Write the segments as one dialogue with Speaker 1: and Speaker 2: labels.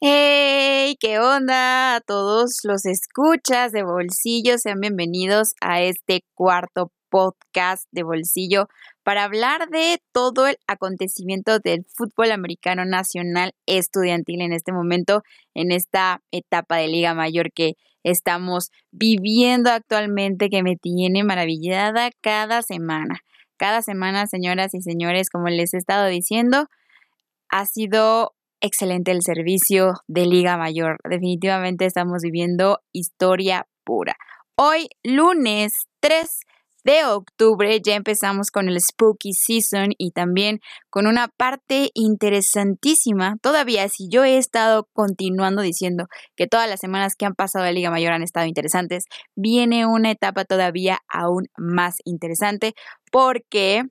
Speaker 1: ¡Hey! ¿Qué onda? A todos los escuchas de bolsillo, sean bienvenidos a este cuarto podcast de bolsillo para hablar de todo el acontecimiento del fútbol americano nacional estudiantil en este momento, en esta etapa de Liga Mayor que estamos viviendo actualmente, que me tiene maravillada cada semana. Cada semana, señoras y señores, como les he estado diciendo, ha sido excelente el servicio de Liga Mayor. Definitivamente estamos viviendo historia pura. Hoy, lunes 3 de octubre, ya empezamos con el Spooky Season y también con una parte interesantísima. Todavía, si yo he estado continuando diciendo que todas las semanas que han pasado de Liga Mayor han estado interesantes, viene una etapa todavía aún más interesante porque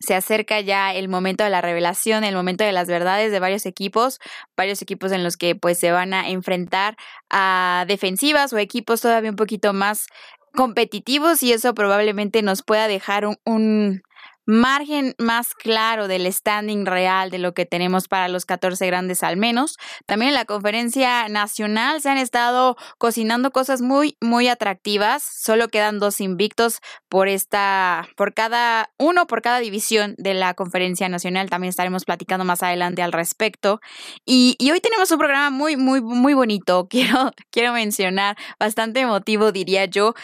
Speaker 1: se acerca ya el momento de la revelación, el momento de las verdades de varios equipos, varios equipos en los que pues se van a enfrentar a defensivas o equipos todavía un poquito más competitivos y eso probablemente nos pueda dejar un, un margen más claro del standing real de lo que tenemos para los 14 grandes al menos. También en la conferencia nacional se han estado cocinando cosas muy, muy atractivas. Solo quedan dos invictos por esta, por cada, uno por cada división de la conferencia nacional. También estaremos platicando más adelante al respecto. Y, hoy tenemos un programa muy, muy, muy bonito. Quiero, quiero mencionar, bastante emotivo diría yo.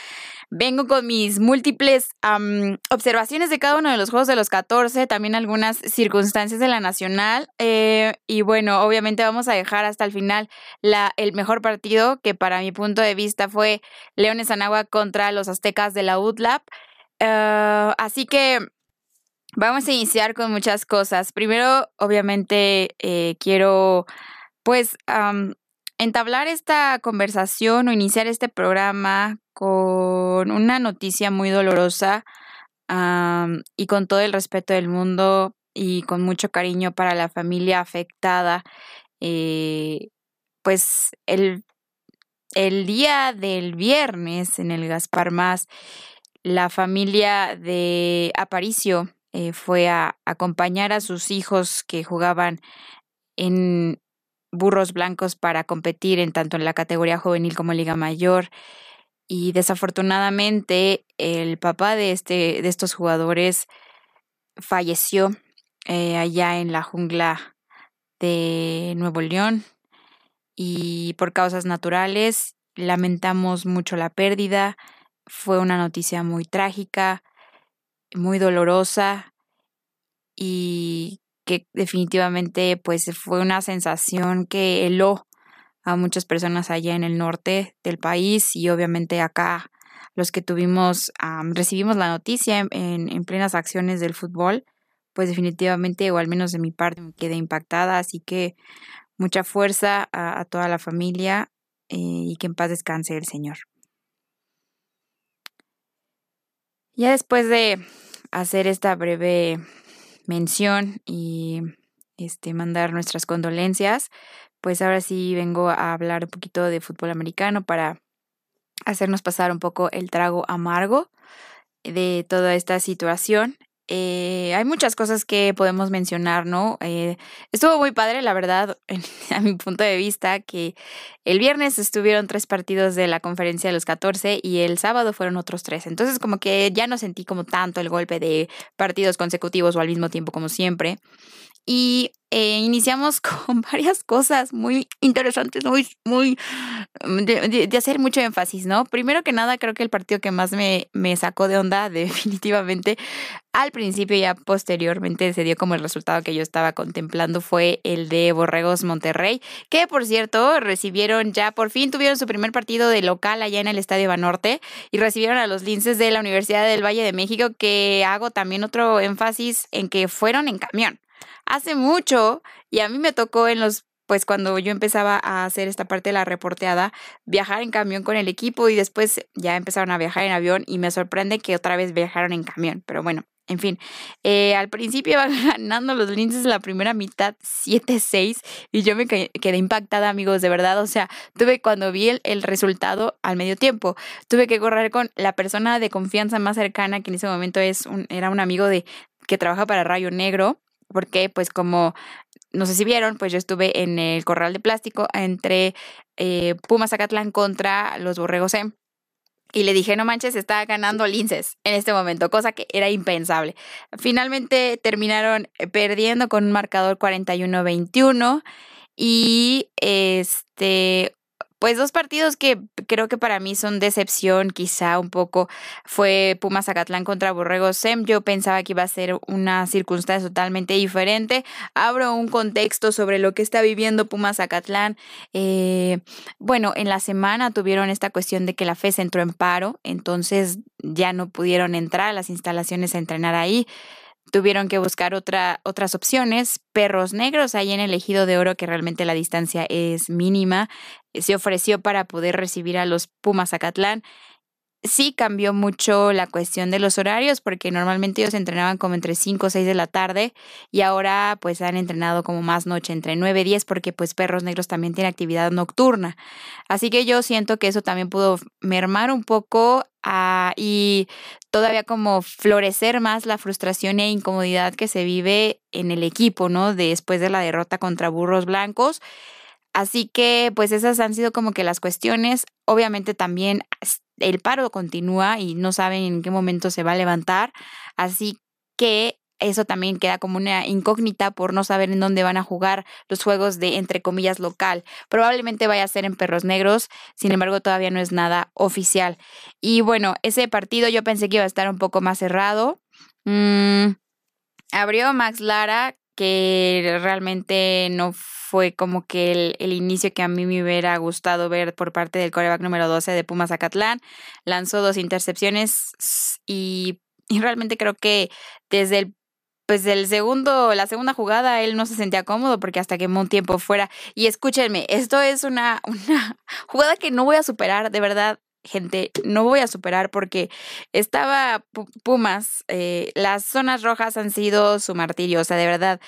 Speaker 1: Vengo con mis múltiples observaciones de cada uno de los de los 14, también algunas circunstancias de la nacional. Eh, y bueno, obviamente vamos a dejar hasta el final la, el mejor partido, que para mi punto de vista fue Leones Anagua contra los Aztecas de la UTLAP. Eh, así que vamos a iniciar con muchas cosas. Primero, obviamente, eh, quiero pues entablar esta conversación o iniciar este programa con una noticia muy dolorosa y con todo el respeto del mundo y con mucho cariño para la familia afectada. Eh, pues el, el día del viernes en el Gaspar Más, la familia de Aparicio eh, fue a acompañar a sus hijos que jugaban en burros blancos para competir en tanto en la categoría juvenil como Liga Mayor. Y desafortunadamente el papá de, este, de estos jugadores falleció eh, allá en la jungla de Nuevo León y por causas naturales lamentamos mucho la pérdida. Fue una noticia muy trágica, muy dolorosa y que definitivamente pues fue una sensación que heló a muchas personas allá en el norte del país y obviamente acá los que tuvimos, recibimos la noticia en, plenas acciones del fútbol, pues definitivamente, o al menos de mi parte, me quedé impactada, así que mucha fuerza a, toda la familia eh, y que en paz descanse el Señor. Ya después de hacer esta breve mención y este, mandar nuestras condolencias, pues ahora sí vengo a hablar un poquito de fútbol americano para hacernos pasar un poco el trago amargo de toda esta situación. Eh, hay muchas cosas que podemos mencionar, ¿no? Eh, estuvo muy padre, la verdad, a mi punto de vista, que el viernes estuvieron tres partidos de la conferencia de los 14 y el sábado fueron otros tres. Entonces, como que ya no sentí como tanto el golpe de partidos consecutivos o al mismo tiempo como siempre y eh, iniciamos con varias cosas muy interesantes, muy, muy, mm, de, hacer mucho énfasis, ¿no? Primero que nada, creo que el partido que más me, me sacó de onda definitivamente al principio y ya posteriormente se dio como el resultado que yo estaba contemplando fue el de Borregos Monterrey, que por cierto recibieron ya, por fin tuvieron su primer partido de local allá en el Estadio Banorte y recibieron a los linces de la Universidad del Valle de México, que hago también otro énfasis en que fueron en camión hace mucho y a mí me tocó en los pues cuando yo empezaba a hacer esta parte de la reporteada, viajar en camión con el equipo y después ya empezaron a viajar en avión y me sorprende que otra vez viajaron en camión, pero bueno, en fin, eh, al principio iban ganando los linces la primera mitad 7-6 y yo me quedé impactada, amigos, de verdad. O sea, tuve cuando vi el, el, resultado al medio tiempo, tuve que correr con la persona de confianza más cercana, que en ese momento es un, era un amigo de que trabaja para Rayo Negro porque pues como no sé si vieron, pues yo estuve en el corral de plástico entre eh, Pumas Zacatlán contra los Borregos M. Y le dije, no manches, está ganando Linces en este momento, cosa que era impensable. Finalmente terminaron eh, perdiendo con un marcador 41-21 y este pues dos partidos que creo que para mí son decepción, quizá un poco, fue Pumas Zacatlán contra Borrego Sem. Yo pensaba que iba a ser una circunstancia totalmente diferente. Abro un contexto sobre lo que está viviendo Pumas Zacatlán. Eh, bueno, en la semana tuvieron esta cuestión de que la FES entró en paro, entonces ya no pudieron entrar a las instalaciones a entrenar ahí tuvieron que buscar otra, otras opciones. Perros negros, ahí en el ejido de oro, que realmente la distancia es mínima, se ofreció para poder recibir a los Pumas Acatlán. Sí cambió mucho la cuestión de los horarios porque normalmente ellos entrenaban como entre 5 o 6 de la tarde y ahora pues han entrenado como más noche, entre 9 y 10 porque pues Perros Negros también tiene actividad nocturna. Así que yo siento que eso también pudo mermar un poco ah, y todavía como florecer más la frustración e incomodidad que se vive en el equipo, ¿no? Después de la derrota contra Burros Blancos. Así que pues esas han sido como que las cuestiones. Obviamente también el paro continúa y no saben en qué momento se va a levantar. Así que eso también queda como una incógnita por no saber en dónde van a jugar los juegos de, entre comillas, local. Probablemente vaya a ser en Perros Negros, sin embargo todavía no es nada oficial. Y bueno, ese partido yo pensé que iba a estar un poco más cerrado. Mm, abrió Max Lara, que realmente no fue como que el, inicio que a mí me hubiera gustado ver por parte del coreback número 12 de Pumas Zacatlán. Lanzó dos intercepciones y, y realmente creo que desde el pues el segundo, la segunda jugada, él no se sentía cómodo porque hasta quemó un tiempo fuera. Y escúchenme, esto es una, una jugada que no voy a superar, de verdad gente, no voy a superar porque estaba Pumas, eh, las zonas rojas han sido su martirio, o sea, de verdad,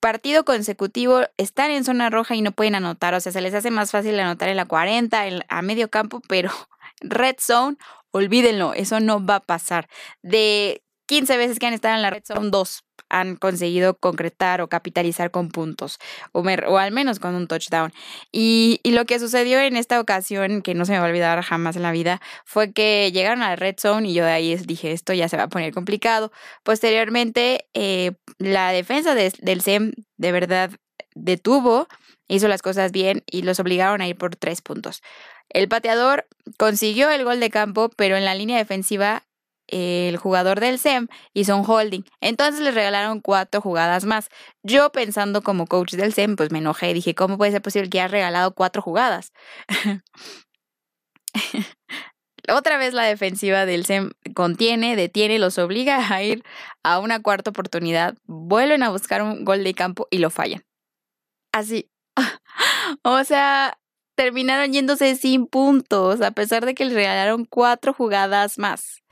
Speaker 1: partido consecutivo están en zona roja y no pueden anotar, o sea, se les hace más fácil anotar en la 40, a medio campo, pero red zone, olvídenlo, eso no va a pasar. De 15 veces que han estado en la red zone, dos han conseguido concretar o capitalizar con puntos, o, o al menos con un touchdown. Y, lo que sucedió en esta ocasión, que no se me va a olvidar jamás en la vida, fue que llegaron a la red zone y yo de ahí dije, esto ya se va a poner complicado. Posteriormente, eh, la defensa del SEM de verdad detuvo, hizo las cosas bien y los obligaron a ir por tres puntos. El pateador consiguió el gol de campo, pero en la línea defensiva el jugador del SEM hizo un holding. Entonces le regalaron cuatro jugadas más. Yo pensando como coach del SEM, pues me enojé y dije, ¿cómo puede ser posible que haya regalado cuatro jugadas? Otra vez la defensiva del SEM contiene, detiene, los obliga a ir a una cuarta oportunidad, vuelven a buscar un gol de campo y lo fallan. Así. o sea, terminaron yéndose sin puntos, a pesar de que le regalaron cuatro jugadas más.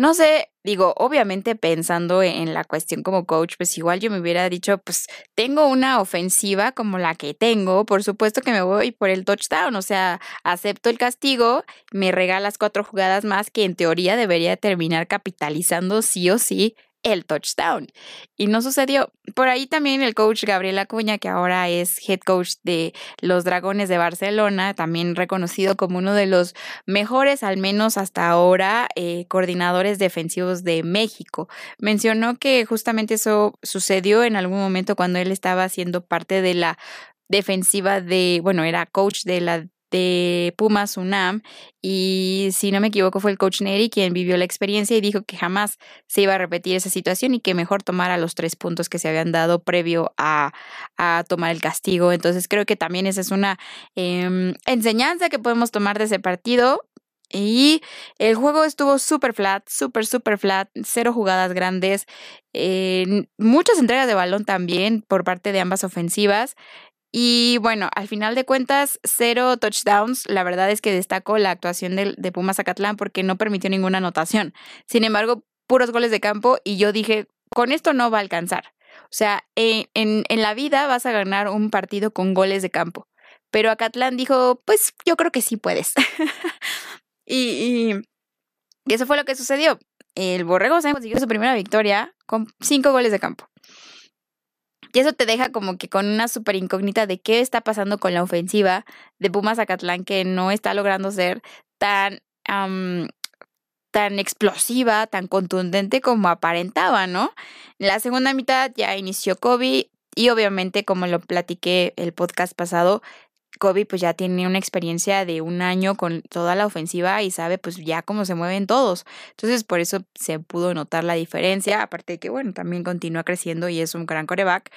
Speaker 1: No sé, digo, obviamente pensando en la cuestión como coach, pues igual yo me hubiera dicho, pues tengo una ofensiva como la que tengo, por supuesto que me voy por el touchdown, o sea, acepto el castigo, me regalas cuatro jugadas más que en teoría debería terminar capitalizando sí o sí el touchdown. Y no sucedió. Por ahí también el coach Gabriel Acuña, que ahora es head coach de los Dragones de Barcelona, también reconocido como uno de los mejores, al menos hasta ahora, eh, coordinadores defensivos de México. Mencionó que justamente eso sucedió en algún momento cuando él estaba siendo parte de la defensiva de, bueno, era coach de la de Pumas UNAM y si no me equivoco fue el coach Neri quien vivió la experiencia y dijo que jamás se iba a repetir esa situación y que mejor tomara los tres puntos que se habían dado previo a, a tomar el castigo. Entonces creo que también esa es una em, enseñanza que podemos tomar de ese partido. Y el juego estuvo súper flat, súper, súper flat, cero jugadas grandes, muchas entregas de balón también por parte de ambas ofensivas. Y bueno, al final de cuentas, cero touchdowns. La verdad es que destaco la actuación de, de Pumas Zacatlán porque no permitió ninguna anotación. Sin embargo, puros goles de campo y yo dije, con esto no va a alcanzar. O sea, en, en, en la vida vas a ganar un partido con goles de campo. Pero Acatlán dijo, pues yo creo que sí puedes. y, y, eso fue lo que sucedió. El Borrego se consiguió su primera victoria con cinco goles de campo. Y eso te deja como que con una súper incógnita de qué está pasando con la ofensiva de Pumas Zacatlán que no está logrando ser tan tan explosiva, tan contundente como aparentaba, ¿no? La segunda mitad ya inició Kobe y obviamente, como lo platiqué el podcast pasado, Kobe pues ya tiene una experiencia de un año con toda la ofensiva y sabe pues ya cómo se mueven todos. Entonces por eso se pudo notar la diferencia, aparte de que bueno, también continúa creciendo y es un gran coreback.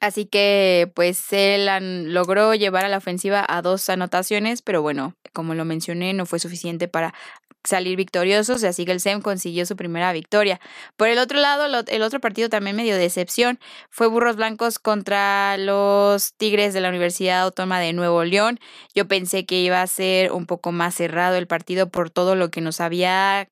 Speaker 1: Así que pues él logró llevar a la ofensiva a dos anotaciones, pero bueno, como lo mencioné, no fue suficiente para salir victoriosos, así que el SEM consiguió su primera victoria. Por el otro lado, el otro partido también medio decepción fue Burros Blancos contra los Tigres de la Universidad Autónoma de Nuevo León. Yo pensé que iba a ser un poco más cerrado el partido por todo lo que nos había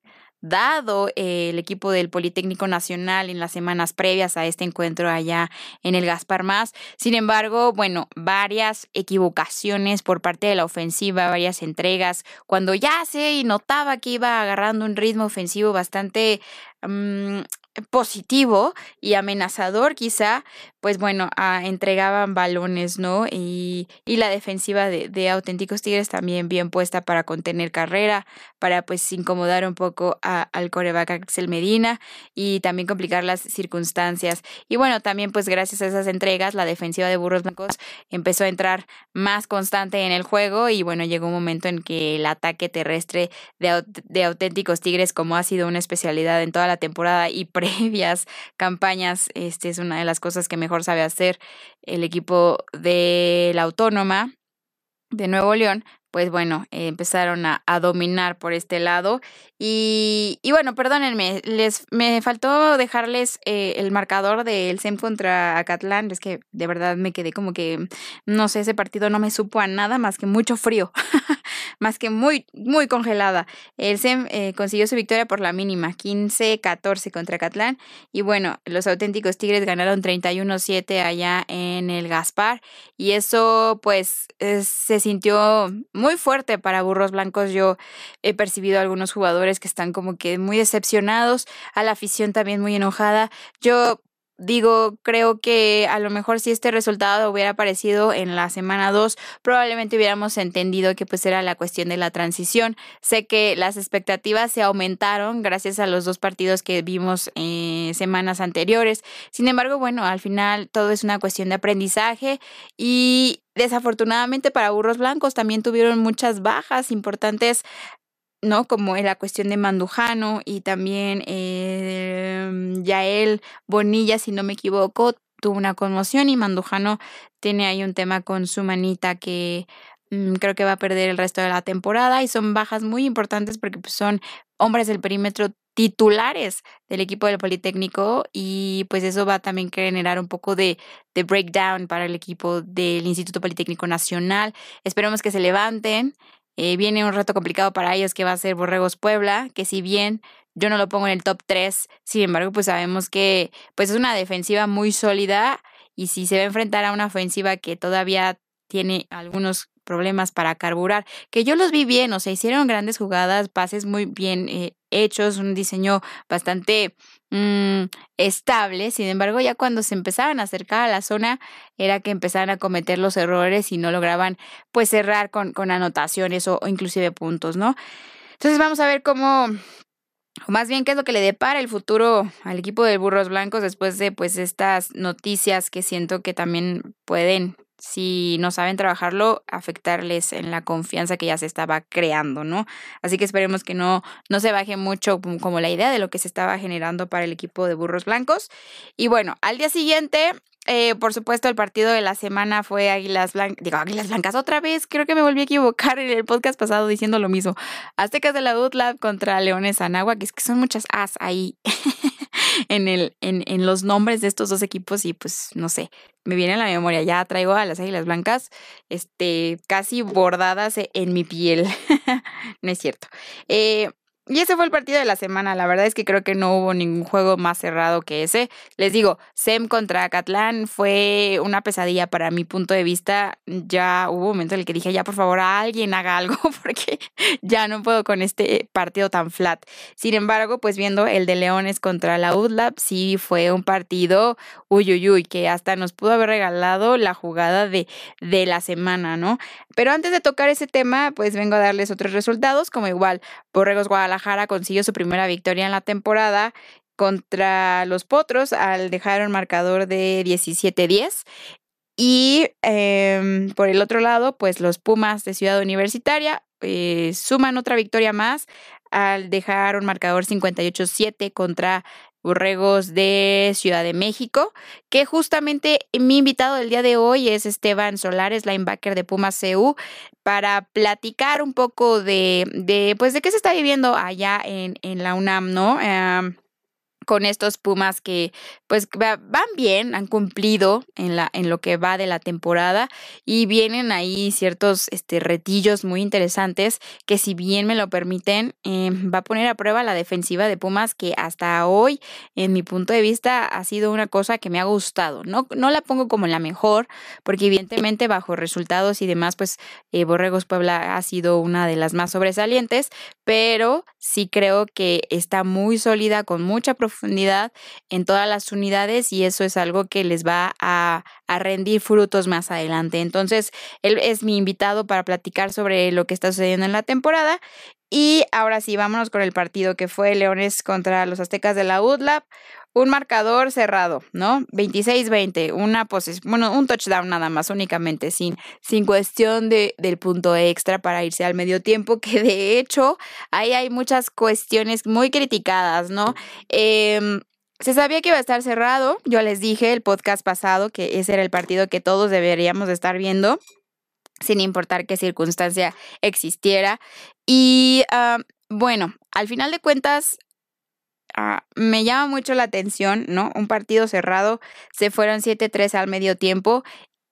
Speaker 1: dado el equipo del Politécnico Nacional en las semanas previas a este encuentro allá en el Gaspar Más. Sin embargo, bueno, varias equivocaciones por parte de la ofensiva, varias entregas, cuando ya se notaba que iba agarrando un ritmo ofensivo bastante mm, positivo y amenazador quizá, pues bueno, ah, entregaban balones, ¿no? Y, y la defensiva de, de, auténticos Tigres también bien puesta para contener carrera, para pues incomodar un poco a, al coreback Axel Medina y también complicar las circunstancias. Y bueno, también pues gracias a esas entregas, la defensiva de Burros Blancos empezó a entrar más constante en el juego y bueno, llegó un momento en que el ataque terrestre de, de auténticos Tigres, como ha sido una especialidad en toda la temporada y pre previas campañas, este es una de las cosas que mejor sabe hacer el equipo de la Autónoma de Nuevo León, pues bueno, empezaron a, dominar por este lado. Y, y, bueno, perdónenme, les me faltó dejarles eh, el marcador del SEM contra Acatlán. Es que de verdad me quedé como que, no sé, ese partido no me supo a nada más que mucho frío, más que muy, muy congelada. El SEM eh, consiguió su victoria por la mínima, 15-14 contra Acatlán. Y bueno, los auténticos Tigres ganaron 31-7 allá en el Gaspar. Y eso pues se sintió muy fuerte para Burros Blancos. Yo he percibido a algunos jugadores que están como que muy decepcionados, a la afición también muy enojada. Yo digo, creo que a lo mejor si este resultado hubiera aparecido en la semana 2, probablemente hubiéramos entendido que pues era la cuestión de la transición. Sé que las expectativas se aumentaron gracias a los dos partidos que vimos eh, semanas anteriores. Sin embargo, bueno, al final todo es una cuestión de aprendizaje y desafortunadamente para Burros Blancos también tuvieron muchas bajas importantes ¿no? Como en la cuestión de Mandujano y también eh, Yael Bonilla, si no me equivoco, tuvo una conmoción y Mandujano tiene ahí un tema con su manita que mm, creo que va a perder el resto de la temporada y son bajas muy importantes porque pues, son hombres del perímetro titulares del equipo del Politécnico y pues eso va también a generar un poco de, de breakdown para el equipo del Instituto Politécnico Nacional. Esperemos que se levanten eh, viene un reto complicado para ellos que va a ser Borregos Puebla, que si bien yo no lo pongo en el top 3, sin embargo, pues sabemos que pues es una defensiva muy sólida y si se va a enfrentar a una ofensiva que todavía tiene algunos problemas para carburar, que yo los vi bien, o sea, hicieron grandes jugadas, pases muy bien eh, hechos, un diseño bastante mm, estable, sin embargo, ya cuando se empezaban a acercar a la zona, era que empezaban a cometer los errores y no lograban pues cerrar con, con anotaciones o, o inclusive puntos, ¿no? Entonces vamos a ver cómo, o más bien qué es lo que le depara el futuro al equipo de Burros Blancos después de pues estas noticias que siento que también pueden si no saben trabajarlo, afectarles en la confianza que ya se estaba creando, ¿no? Así que esperemos que no, no se baje mucho como la idea de lo que se estaba generando para el equipo de Burros Blancos. Y bueno, al día siguiente, eh, por supuesto, el partido de la semana fue Águilas Blancas. Digo, Águilas Blancas otra vez. Creo que me volví a equivocar en el podcast pasado diciendo lo mismo. Aztecas de la UTLAB contra Leones que es que son muchas as ahí. en, el, en, en los nombres de estos dos equipos y pues no sé, me viene a la memoria, ya traigo a las Águilas Blancas este, casi bordadas en mi piel, no es cierto. Eh, y ese fue el partido de la semana. La verdad es que creo que no hubo ningún juego más cerrado que ese. Les digo, Sem contra Catlán fue una pesadilla para mi punto de vista. Ya hubo un momento en el que dije, ya por favor, alguien haga algo porque ya no puedo con este partido tan flat. Sin embargo, pues viendo el de Leones contra la UDLAB, sí fue un partido uy, uy, uy, que hasta nos pudo haber regalado la jugada de, de la semana, ¿no? Pero antes de tocar ese tema, pues vengo a darles otros resultados, como igual Borregos Guadalajara consiguió su primera victoria en la temporada contra los Potros al dejar un marcador de 17-10. Y em, por el otro lado, pues los Pumas de Ciudad Universitaria eh, suman otra victoria más al dejar un marcador 58-7 contra Borregos de Ciudad de México, que justamente mi invitado del día de hoy es Esteban Solares, linebacker de Pumas CU, para platicar un poco de, de, pues, de qué se está viviendo allá en, en la UNAM, ¿no? Con estos Pumas que pues van bien, han cumplido en, la, en lo que va de la temporada y vienen ahí ciertos este, retillos muy interesantes que si bien me lo permiten, eh, va a poner a prueba la defensiva de Pumas que hasta hoy, en mi punto de vista, ha sido una cosa que me ha gustado. No, no la pongo como la mejor, porque evidentemente bajo resultados y demás, pues eh, Borregos Puebla ha sido una de las más sobresalientes, pero sí creo que está muy sólida, con mucha profundidad profundidad en todas las unidades y eso es algo que les va a, a rendir frutos más adelante. Entonces, él es mi invitado para platicar sobre lo que está sucediendo en la temporada. Y ahora sí, vámonos con el partido que fue Leones contra los Aztecas de la UDLAP un marcador cerrado, ¿no? 26-20, una posesión, bueno, un touchdown nada más, únicamente, sin, sin cuestión de, del punto extra para irse al medio tiempo, que de hecho ahí hay muchas cuestiones muy criticadas, ¿no? Em, se sabía que iba a estar cerrado, yo les dije el podcast pasado que ese era el partido que todos deberíamos estar viendo sin importar qué circunstancia existiera. Y ah, bueno, al final de cuentas, Ah, me llama mucho la atención, ¿no? Un partido cerrado, se fueron 7-3 al medio tiempo.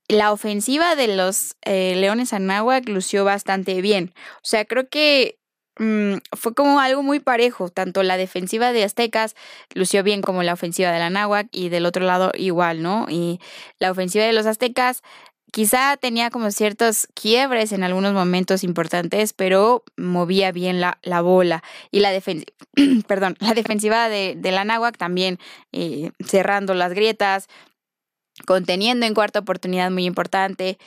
Speaker 1: La ofensiva de los eh, Leones Anáhuac lució bastante bien. O sea, creo que mm, fue como algo muy parejo. Tanto la defensiva de Aztecas lució bien como la ofensiva de la Anáhuac y del otro lado igual, ¿no? Y la ofensiva de los Aztecas Quizá tenía como ciertos quiebres en algunos momentos importantes, pero movía bien la, la bola. Y la, defensiva, perdón, la defensiva de, de la Náhuac también eh, cerrando las grietas, conteniendo en cuarta oportunidad muy importante.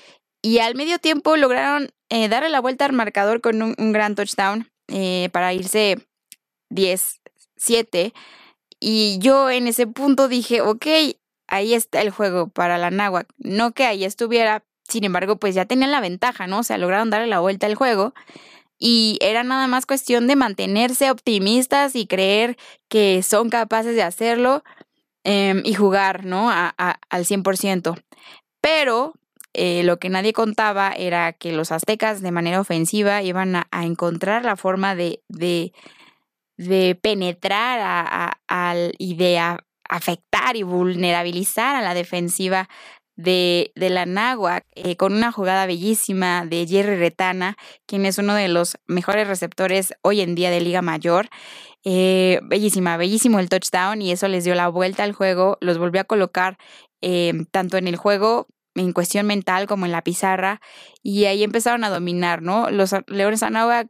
Speaker 1: Y al medio tiempo lograron eh, darle la vuelta al marcador con un, un gran touchdown eh, para irse 10-7. Y yo en ese punto dije, ok, ahí está el juego para la Náhuac. No que ahí estuviera, sin embargo, pues ya tenían la ventaja, ¿no? O sea, lograron darle la vuelta al juego. Y era nada más cuestión de mantenerse optimistas y creer que son capaces de hacerlo em, y jugar, ¿no? A, al 100%. Pero eh, lo que nadie contaba era que los aztecas de manera ofensiva iban a, encontrar la forma de, de, de penetrar a, al, y afectar y vulnerabilizar a la defensiva de, de la Náhuac eh, con una jugada bellísima de Jerry Retana, quien es uno de los mejores receptores hoy en día de Liga Mayor. Eh, bellísima, bellísimo el touchdown y eso les dio la vuelta al juego, los volvió a colocar eh, tanto en el juego en cuestión mental como en la pizarra y ahí empezaron a dominar, ¿no? Los Leones Anáhuac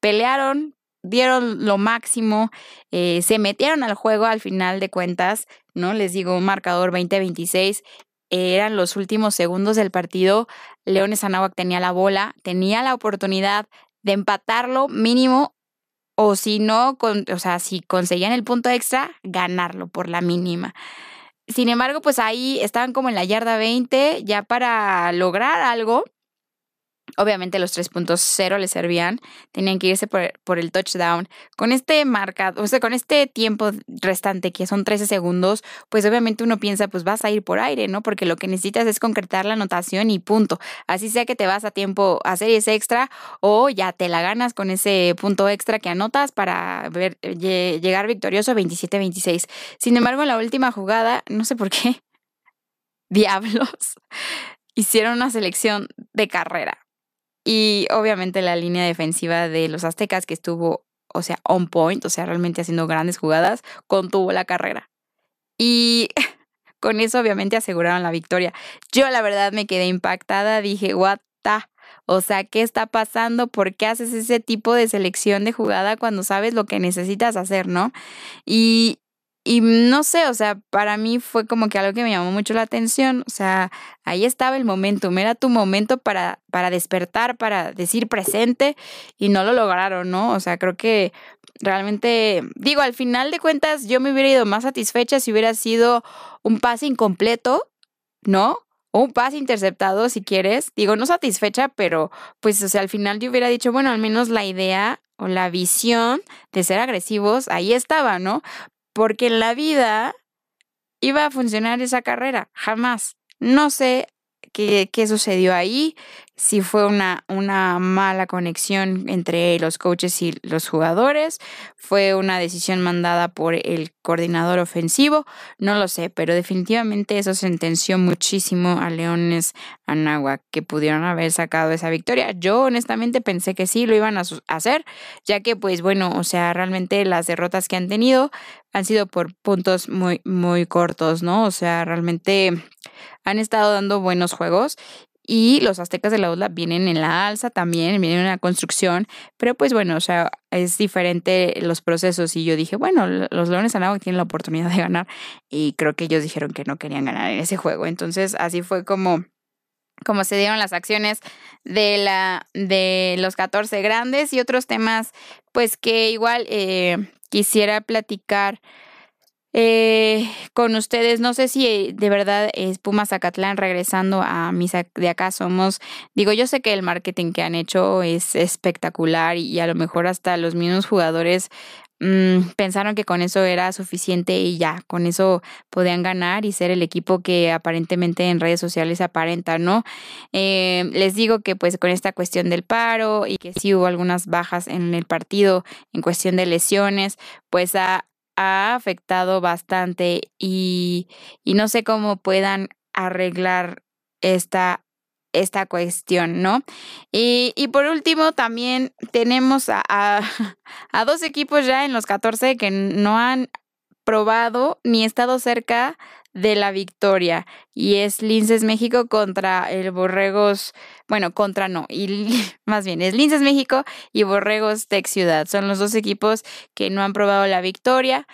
Speaker 1: pelearon, dieron lo máximo, eh, se metieron al juego al final de cuentas, ¿no? Les digo, un marcador 20-26, eran los últimos segundos del partido, Leones Anáhuac tenía la bola, tenía la oportunidad de empatarlo mínimo o si no, con, o sea, si conseguían el punto extra, ganarlo por la mínima. Sin embargo, pues ahí estaban como en la yarda 20 ya para lograr algo Obviamente los 3.0 le servían, tenían que irse por, el touchdown. Con este marca, o sea, con este tiempo restante que son 13 segundos, pues obviamente uno piensa, pues vas a ir por aire, ¿no? Porque lo que necesitas es concretar la anotación y punto. Así sea que te vas a tiempo a series extra o ya te la ganas con ese punto extra que anotas para llegar victorioso 27-26. Sin embargo, en la última jugada, no sé por qué, diablos, hicieron una selección de carrera y obviamente la línea defensiva de los aztecas que estuvo o sea, on point, o sea, realmente haciendo grandes jugadas, contuvo la carrera. Y con eso obviamente aseguraron la victoria. Yo la verdad me quedé impactada, dije, what the... O sea, ¿qué está pasando? ¿Por qué haces ese tipo de selección de jugada cuando sabes lo que necesitas hacer, no? Y, y no sé, o sea, para mí fue como que algo que me llamó mucho la atención. O sea, ahí estaba el momento, era tu momento para, para despertar, para decir presente y no lo lograron, ¿no? O sea, creo que realmente, digo, al final de cuentas yo me hubiera ido más satisfecha si hubiera sido un pase incompleto, ¿no? O un pase interceptado, si quieres. Digo, no satisfecha, pero pues, o sea, al final yo hubiera dicho, bueno, al menos la idea o la visión de ser agresivos ahí estaba, ¿no? Porque en la vida iba a funcionar esa carrera, jamás. No sé qué, qué sucedió ahí, si fue una, una mala conexión entre los coaches y los jugadores, fue una decisión mandada por el coordinador ofensivo, no lo sé, pero definitivamente eso sentenció muchísimo a Leones Anáhuac que pudieron haber sacado esa victoria. Yo honestamente pensé que sí lo iban a hacer, ya que pues bueno, o sea, realmente las derrotas que han tenido han sido por puntos muy muy cortos, ¿no? O sea, realmente han estado dando buenos juegos y los aztecas de la UDLA vienen en la alza también, vienen en la construcción, pero pues bueno, o sea, es diferente los procesos y yo dije, bueno, los Leones Anáhuac tienen la oportunidad de ganar y creo que ellos dijeron que no querían ganar en ese juego, entonces así fue como como se dieron las acciones de la de los 14 grandes y otros temas pues que igual eh, quisiera platicar eh, con ustedes. No sé si eh, de verdad es Pumas Zacatlán regresando a Misa de acá somos. Digo, yo sé que el marketing que han hecho es espectacular y, a lo mejor hasta los mismos jugadores mm, pensaron que con eso era suficiente y ya, con eso podían ganar y ser el equipo que aparentemente en redes sociales aparenta, ¿no? Eh, les digo que pues con esta cuestión del paro y que sí hubo algunas bajas en el partido en cuestión de lesiones, pues ha, ha afectado bastante y, y no sé cómo puedan arreglar esta, esta cuestión, ¿no? Y, y, por último, también tenemos a, a, a, dos equipos ya en los 14 que no han probado ni estado cerca de la victoria y es Linces México contra el Borregos, bueno, contra no, y más bien es Linces México y Borregos Tech Ciudad. Son los dos equipos que no han probado la victoria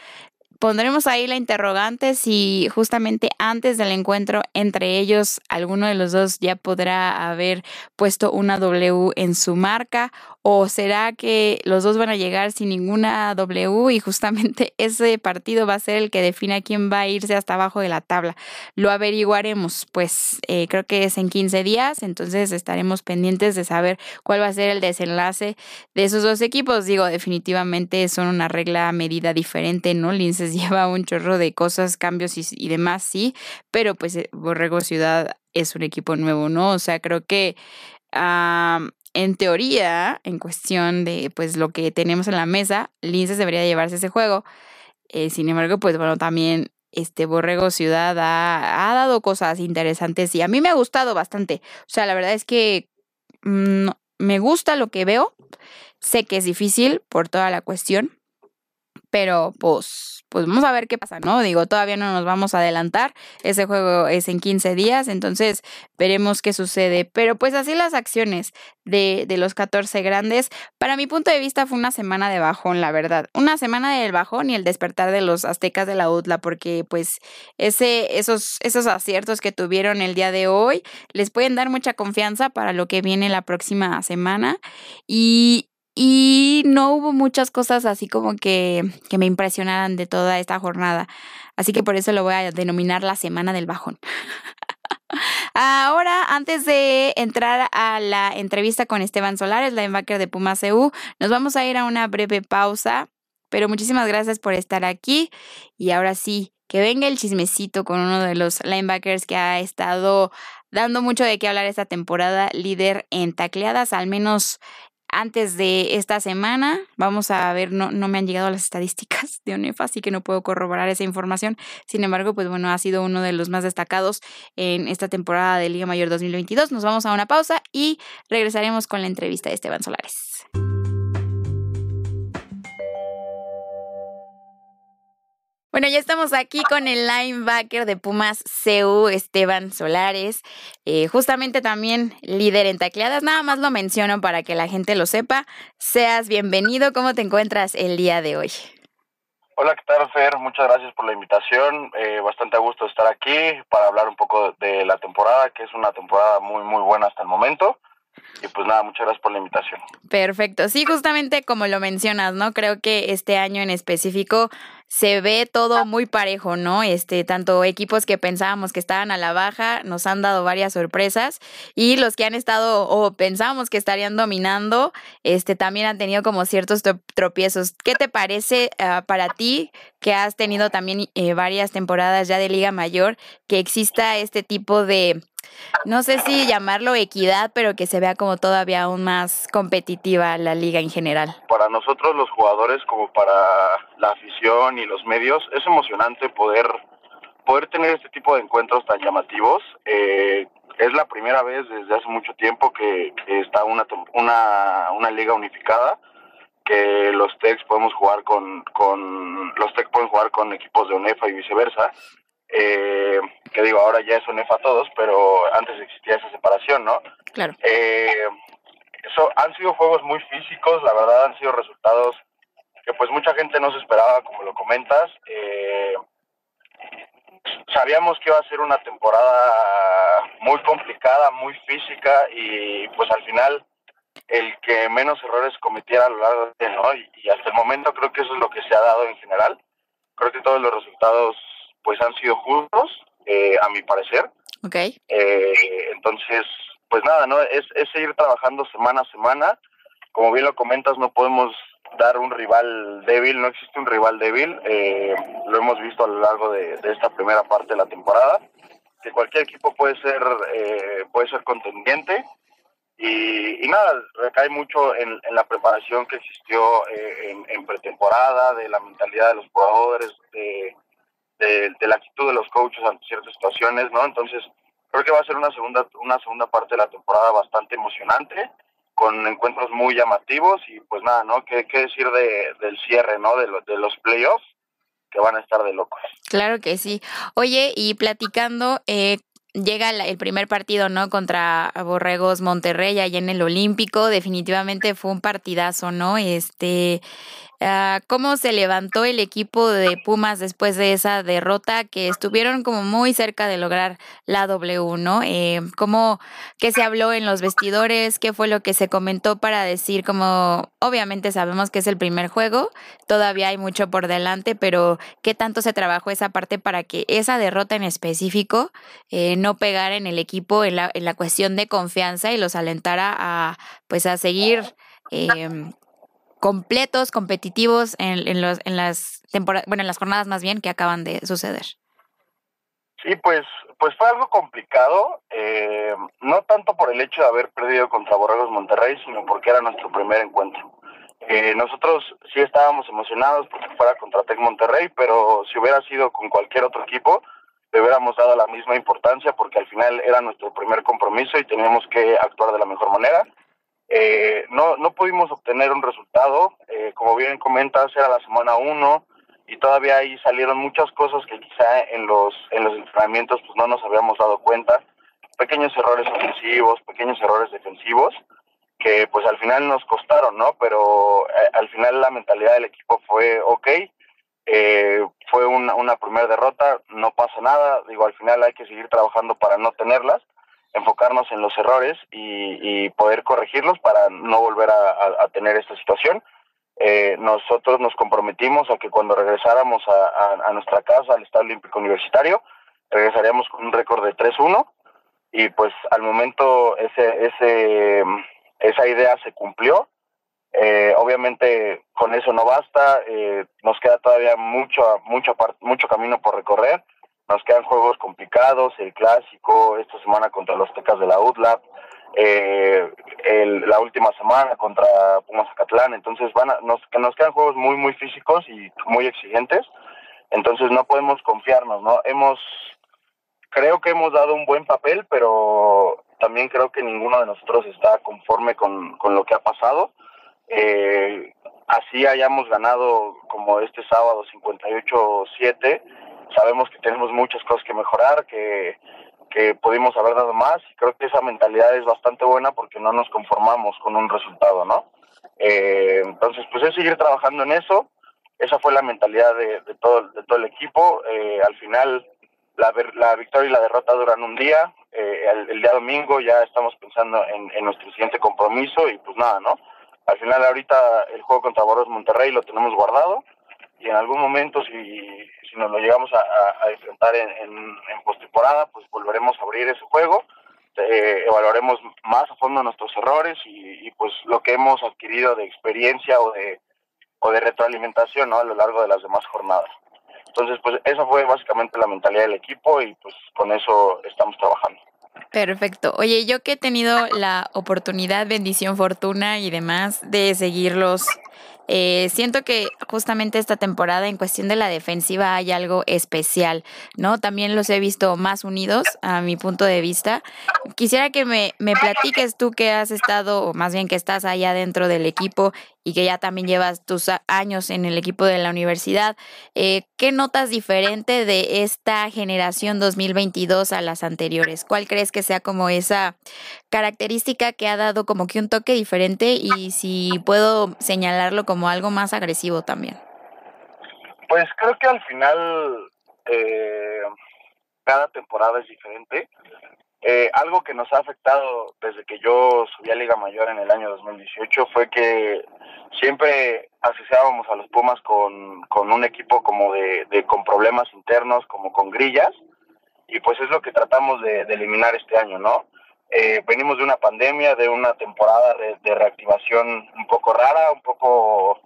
Speaker 1: pondremos ahí la interrogante si justamente antes del encuentro entre ellos alguno de los dos ya podrá haber puesto una W en su marca o será que los dos van a llegar sin ninguna W y justamente ese partido va a ser el que defina quién va a irse hasta abajo de la tabla. Lo averiguaremos, pues eh, creo que es en 15 días, entonces estaremos pendientes de saber cuál va a ser el desenlace de esos dos equipos. Digo, definitivamente son una regla medida diferente, ¿no? Linces lleva un chorro de cosas, cambios y, demás, sí, pero pues eh, Borrego Ciudad es un equipo nuevo, ¿no? O sea, creo que en teoría, en cuestión de pues lo que tenemos en la mesa, Linces debería llevarse ese juego. Eh, sin embargo, pues bueno, también este Borrego Ciudad ha, dado cosas interesantes y a mí me ha gustado bastante. O sea, la verdad es que mm, me gusta lo que veo. Sé que es difícil por toda la cuestión, pero pues, pues vamos a ver qué pasa, ¿no? Digo, todavía no nos vamos a adelantar, ese juego es en 15 días, entonces veremos qué sucede. Pero pues así las acciones de, de los 14 grandes, para mi punto de vista fue una semana de bajón, la verdad. Una semana del bajón y el despertar de los aztecas de la UTLA, porque pues ese, esos, esos aciertos que tuvieron el día de hoy les pueden dar mucha confianza para lo que viene la próxima semana. Y, y no hubo muchas cosas así como que, que me impresionaran de toda esta jornada. Así que por eso lo voy a denominar la semana del bajón. Ahora, antes de entrar a la entrevista con Esteban Solares, la linebacker de Pumas EU, nos vamos a ir a una breve pausa. Pero muchísimas gracias por estar aquí. Y ahora sí, que venga el chismecito con uno de los linebackers que ha estado dando mucho de qué hablar esta temporada, líder en tacleadas, al menos antes de esta semana. Vamos a ver, no, no me han llegado las estadísticas de ONEFA, así que no puedo corroborar esa información. Sin embargo, pues bueno, ha sido uno de los más destacados en esta temporada de Liga Mayor 2022. Nos vamos a una pausa y regresaremos con la entrevista de Esteban Solares. Bueno, ya estamos aquí con el linebacker de Pumas CU, Esteban Solares, eh, justamente también líder en tacleadas. Nada más lo menciono para que la gente lo sepa. Seas bienvenido. ¿Cómo te encuentras el día de hoy?
Speaker 2: Hola, ¿qué tal, Fer? Muchas gracias por la invitación. Eh, bastante a gusto estar aquí para hablar un poco de la temporada, que es una temporada muy, muy buena hasta el momento. Y pues nada, muchas gracias por la invitación.
Speaker 1: Perfecto. Sí, justamente como lo mencionas, ¿no? Creo que este año en específico se ve todo muy parejo, ¿no? Este, tanto equipos que pensábamos que estaban a la baja, nos han dado varias sorpresas y los que han estado o pensábamos que estarían dominando, este, también han tenido como ciertos tropiezos. ¿Qué te parece ah, para ti que has tenido también eh, varias temporadas ya de Liga Mayor que exista este tipo de no sé si llamarlo equidad, pero que se vea como todavía aún más competitiva la liga en general.
Speaker 2: Para nosotros los jugadores, como para la afición y los medios, es emocionante poder, poder tener este tipo de encuentros tan llamativos. Eh, es la primera vez desde hace mucho tiempo que, está una, una, una liga unificada que los Tex podemos jugar con, con los Tex pueden jugar con equipos de UNEFA y viceversa eh, que digo, ahora ya es UNEFA a todos, pero antes existía esa separación, ¿no?
Speaker 1: Claro.
Speaker 2: Eh, eso, han sido juegos muy físicos, la verdad han sido resultados que pues mucha gente no se esperaba, como lo comentas. Eh, sabíamos que iba a ser una temporada muy complicada, muy física y pues al final el que menos errores cometiera a lo largo de, ¿no? Y, y hasta el momento creo que eso es lo que se ha dado en general. Creo que todos los resultados pues han sido justos, eh, a mi parecer.
Speaker 1: Ok.
Speaker 2: Eh, entonces, pues nada, ¿no? Es, es seguir trabajando semana a semana. Como bien lo comentas, no podemos dar un rival débil, no existe un rival débil. Eh, lo hemos visto a lo largo de, esta primera parte de la temporada, que cualquier equipo puede ser, puede ser contendiente. Y, nada, recae mucho en, la preparación que existió en, en, pretemporada, de la mentalidad de los jugadores, de, de, la actitud de los coaches ante ciertas situaciones, ¿no? Entonces, creo que va a ser una segunda, una segunda parte de la temporada bastante emocionante, con encuentros muy llamativos y pues nada, ¿no? ¿Qué, qué decir de, del cierre, ¿no? De, de los playoffs, que van a estar de locos.
Speaker 1: Claro que sí. Oye, y platicando, eh, llega el primer partido, ¿no? Contra Borregos Monterrey, allá en el Olímpico. Definitivamente fue un partidazo, ¿no? Este, cómo se levantó el equipo de Pumas después de esa derrota que estuvieron como muy cerca de lograr la W, ¿no? Eh, ¿Cómo, qué se habló en los vestidores? ¿Qué fue lo que se comentó para decir como, obviamente sabemos que es el primer juego, todavía hay mucho por delante, pero qué tanto se trabajó esa parte para que esa derrota en específico eh, no pegara en el equipo en la, en la cuestión de confianza y los alentara a, pues, a seguir eh, completos, competitivos en, en, los, en las temporadas, bueno, en las jornadas más bien que acaban de suceder.
Speaker 2: Sí, pues, pues fue algo complicado, eh, no tanto por el hecho de haber perdido contra Borregos Monterrey, sino porque era nuestro primer encuentro. Eh, nosotros sí estábamos emocionados porque fuera contra Tec Monterrey, pero si hubiera sido con cualquier otro equipo, le hubiéramos dado la misma importancia porque al final era nuestro primer compromiso y teníamos que actuar de la mejor manera. Eh, no, no pudimos obtener un resultado, eh, como bien comentas, era la semana 1 y todavía ahí salieron muchas cosas que quizá en los, en los entrenamientos pues no nos habíamos dado cuenta, pequeños errores ofensivos, pequeños errores defensivos, que pues al final nos costaron, ¿no? Pero eh, al final la mentalidad del equipo fue, ok, eh, fue una, una primera derrota, no pasa nada, digo, al final hay que seguir trabajando para no tenerlas enfocarnos en los errores y, poder corregirlos para no volver a, tener esta situación. Eh, nosotros nos comprometimos a que cuando regresáramos a, nuestra casa, al Estado Olímpico Universitario, regresaríamos con un récord de 3-1 y pues al momento ese, ese, esa idea se cumplió. Eh, obviamente con eso no basta, eh, nos queda todavía mucho, mucho, mucho camino por recorrer nos quedan juegos complicados, el clásico, esta semana contra los Tecas de la UDLA, eh, la última semana contra Pumas Acatlán, entonces van a, nos, nos quedan juegos muy, muy físicos y muy exigentes, entonces no podemos confiarnos, ¿no? Hemos, creo que hemos dado un buen papel, pero también creo que ninguno de nosotros está conforme con, con lo que ha pasado. eh, así hayamos ganado como este sábado 58-7, sabemos que tenemos muchas cosas que mejorar, que, que pudimos haber dado más creo que esa mentalidad es bastante buena porque no nos conformamos con un resultado, ¿no? Eh, entonces, pues es seguir trabajando en eso. Esa fue la mentalidad de, todo, de todo el equipo. Eh, al final, la, la victoria y la derrota duran un día. Eh, el, día domingo ya estamos pensando en, en nuestro siguiente compromiso y pues nada, ¿no? Al final ahorita el juego contra Boros Monterrey lo tenemos guardado y en algún momento si, si nos lo llegamos a, enfrentar en, en, postemporada, pues volveremos a abrir ese juego, eh, evaluaremos más a fondo nuestros errores y, pues lo que hemos adquirido de experiencia o de, o de retroalimentación ¿no? a lo largo de las demás jornadas. Entonces, pues esa fue básicamente la mentalidad del equipo y pues con eso estamos trabajando.
Speaker 1: Perfecto. Oye, yo que he tenido la oportunidad, bendición, fortuna y demás de seguirlos eh, siento que justamente esta temporada en cuestión de la defensiva hay algo especial, ¿no? También los he visto más unidos a mi punto de vista. Quisiera que me, me platiques tú que has estado, o más bien que estás allá dentro del equipo y que ya también llevas tus años en el equipo de la universidad, eh, ¿qué notas diferente de esta generación 2022 a las anteriores? ¿Cuál crees que sea como esa característica que ha dado como que un toque diferente y si puedo señalarlo como algo más agresivo también?
Speaker 2: Pues creo que al final eh, cada temporada es diferente. Eh, algo que nos ha afectado desde que yo subí a Liga Mayor en el año 2018 fue que siempre asociábamos a los Pumas con, con un equipo como de, con problemas internos, como con grillas, y pues es lo que tratamos de, eliminar este año, ¿no? Eh, venimos de una pandemia, de una temporada de, reactivación un poco rara, un poco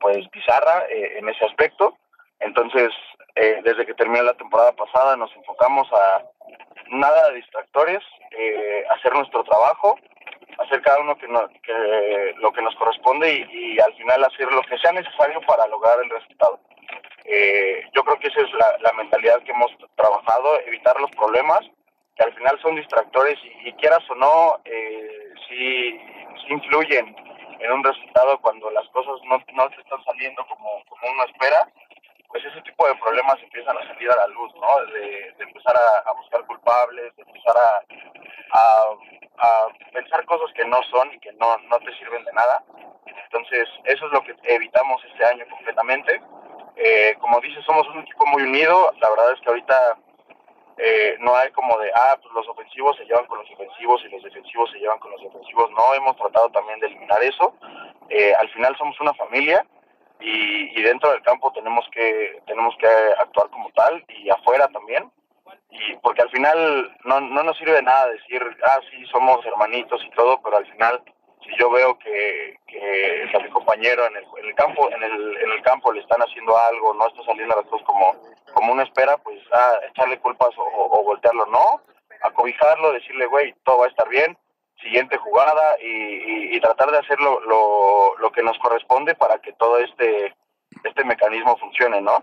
Speaker 2: pues bizarra eh, en ese aspecto. Entonces, desde que terminó la temporada pasada nos enfocamos a nada de distractores, eh, hacer nuestro trabajo, hacer cada uno que, que lo que nos corresponde y, al final hacer lo que sea necesario para lograr el resultado. Eh, yo creo que esa es la, mentalidad que hemos trabajado, evitar los problemas, al final son distractores y, quieras o no, eh, sí, influyen en un resultado cuando las cosas no, no se están saliendo como, como uno espera pues ese tipo de problemas empiezan a salir a la luz, ¿no? De, empezar a, buscar culpables, de empezar a, a, pensar cosas que no son y que no, no te sirven de nada. Entonces, eso es lo que evitamos este año completamente. Eh, como dices, somos un equipo muy unido. La verdad es que ahorita eh, no hay como de, ah, pues los ofensivos se llevan con los ofensivos y los defensivos se llevan con los defensivos. No, hemos tratado también de eliminar eso. Eh, al final somos una familia y, dentro del campo tenemos que tenemos que actuar como tal y afuera también y porque al final no, no nos sirve de nada decir ah sí somos hermanitos y todo pero al final yo veo que, que a mi compañero en el, campo en el, campo le están haciendo algo no está saliendo las cosas como como uno espera pues ah, echarle culpas o, voltearlo no acobijarlo decirle güey todo va a estar bien siguiente jugada y, tratar de hacer lo, lo, que nos corresponde para que todo este, este mecanismo funcione, ¿no?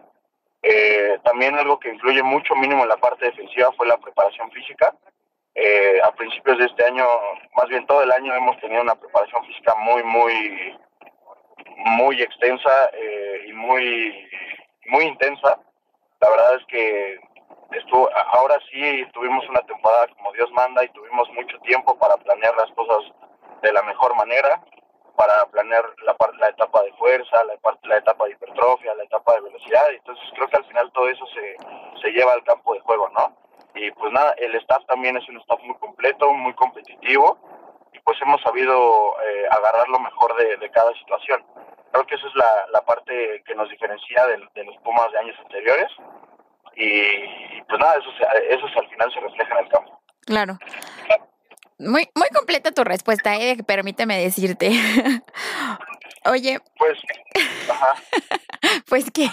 Speaker 2: Eh, también algo que influye mucho, mínimo en la parte defensiva, fue la preparación física. Eh, a principios de este año, más bien todo el año, hemos tenido una preparación física muy, muy, muy extensa eh, y muy, muy intensa. La verdad es que estuvo, ahora sí tuvimos una temporada como Dios manda y tuvimos mucho tiempo para planear las cosas de la mejor manera, para planear la, la etapa de fuerza, la, la etapa de hipertrofia, la etapa de velocidad, entonces creo que al final todo eso se, se lleva al campo de juego, ¿no? Y pues nada, el staff también es un staff muy completo, muy competitivo, y pues hemos sabido eh, agarrar lo mejor de, de, cada situación. Creo que esa es la, la parte que nos diferencia de, de los Pumas de años anteriores, y pues nada, eso, eso al final se refleja en el campo.
Speaker 1: Claro. Muy, muy completa tu respuesta, eh, permíteme decirte. Oye.
Speaker 2: Pues, ajá.
Speaker 1: pues que,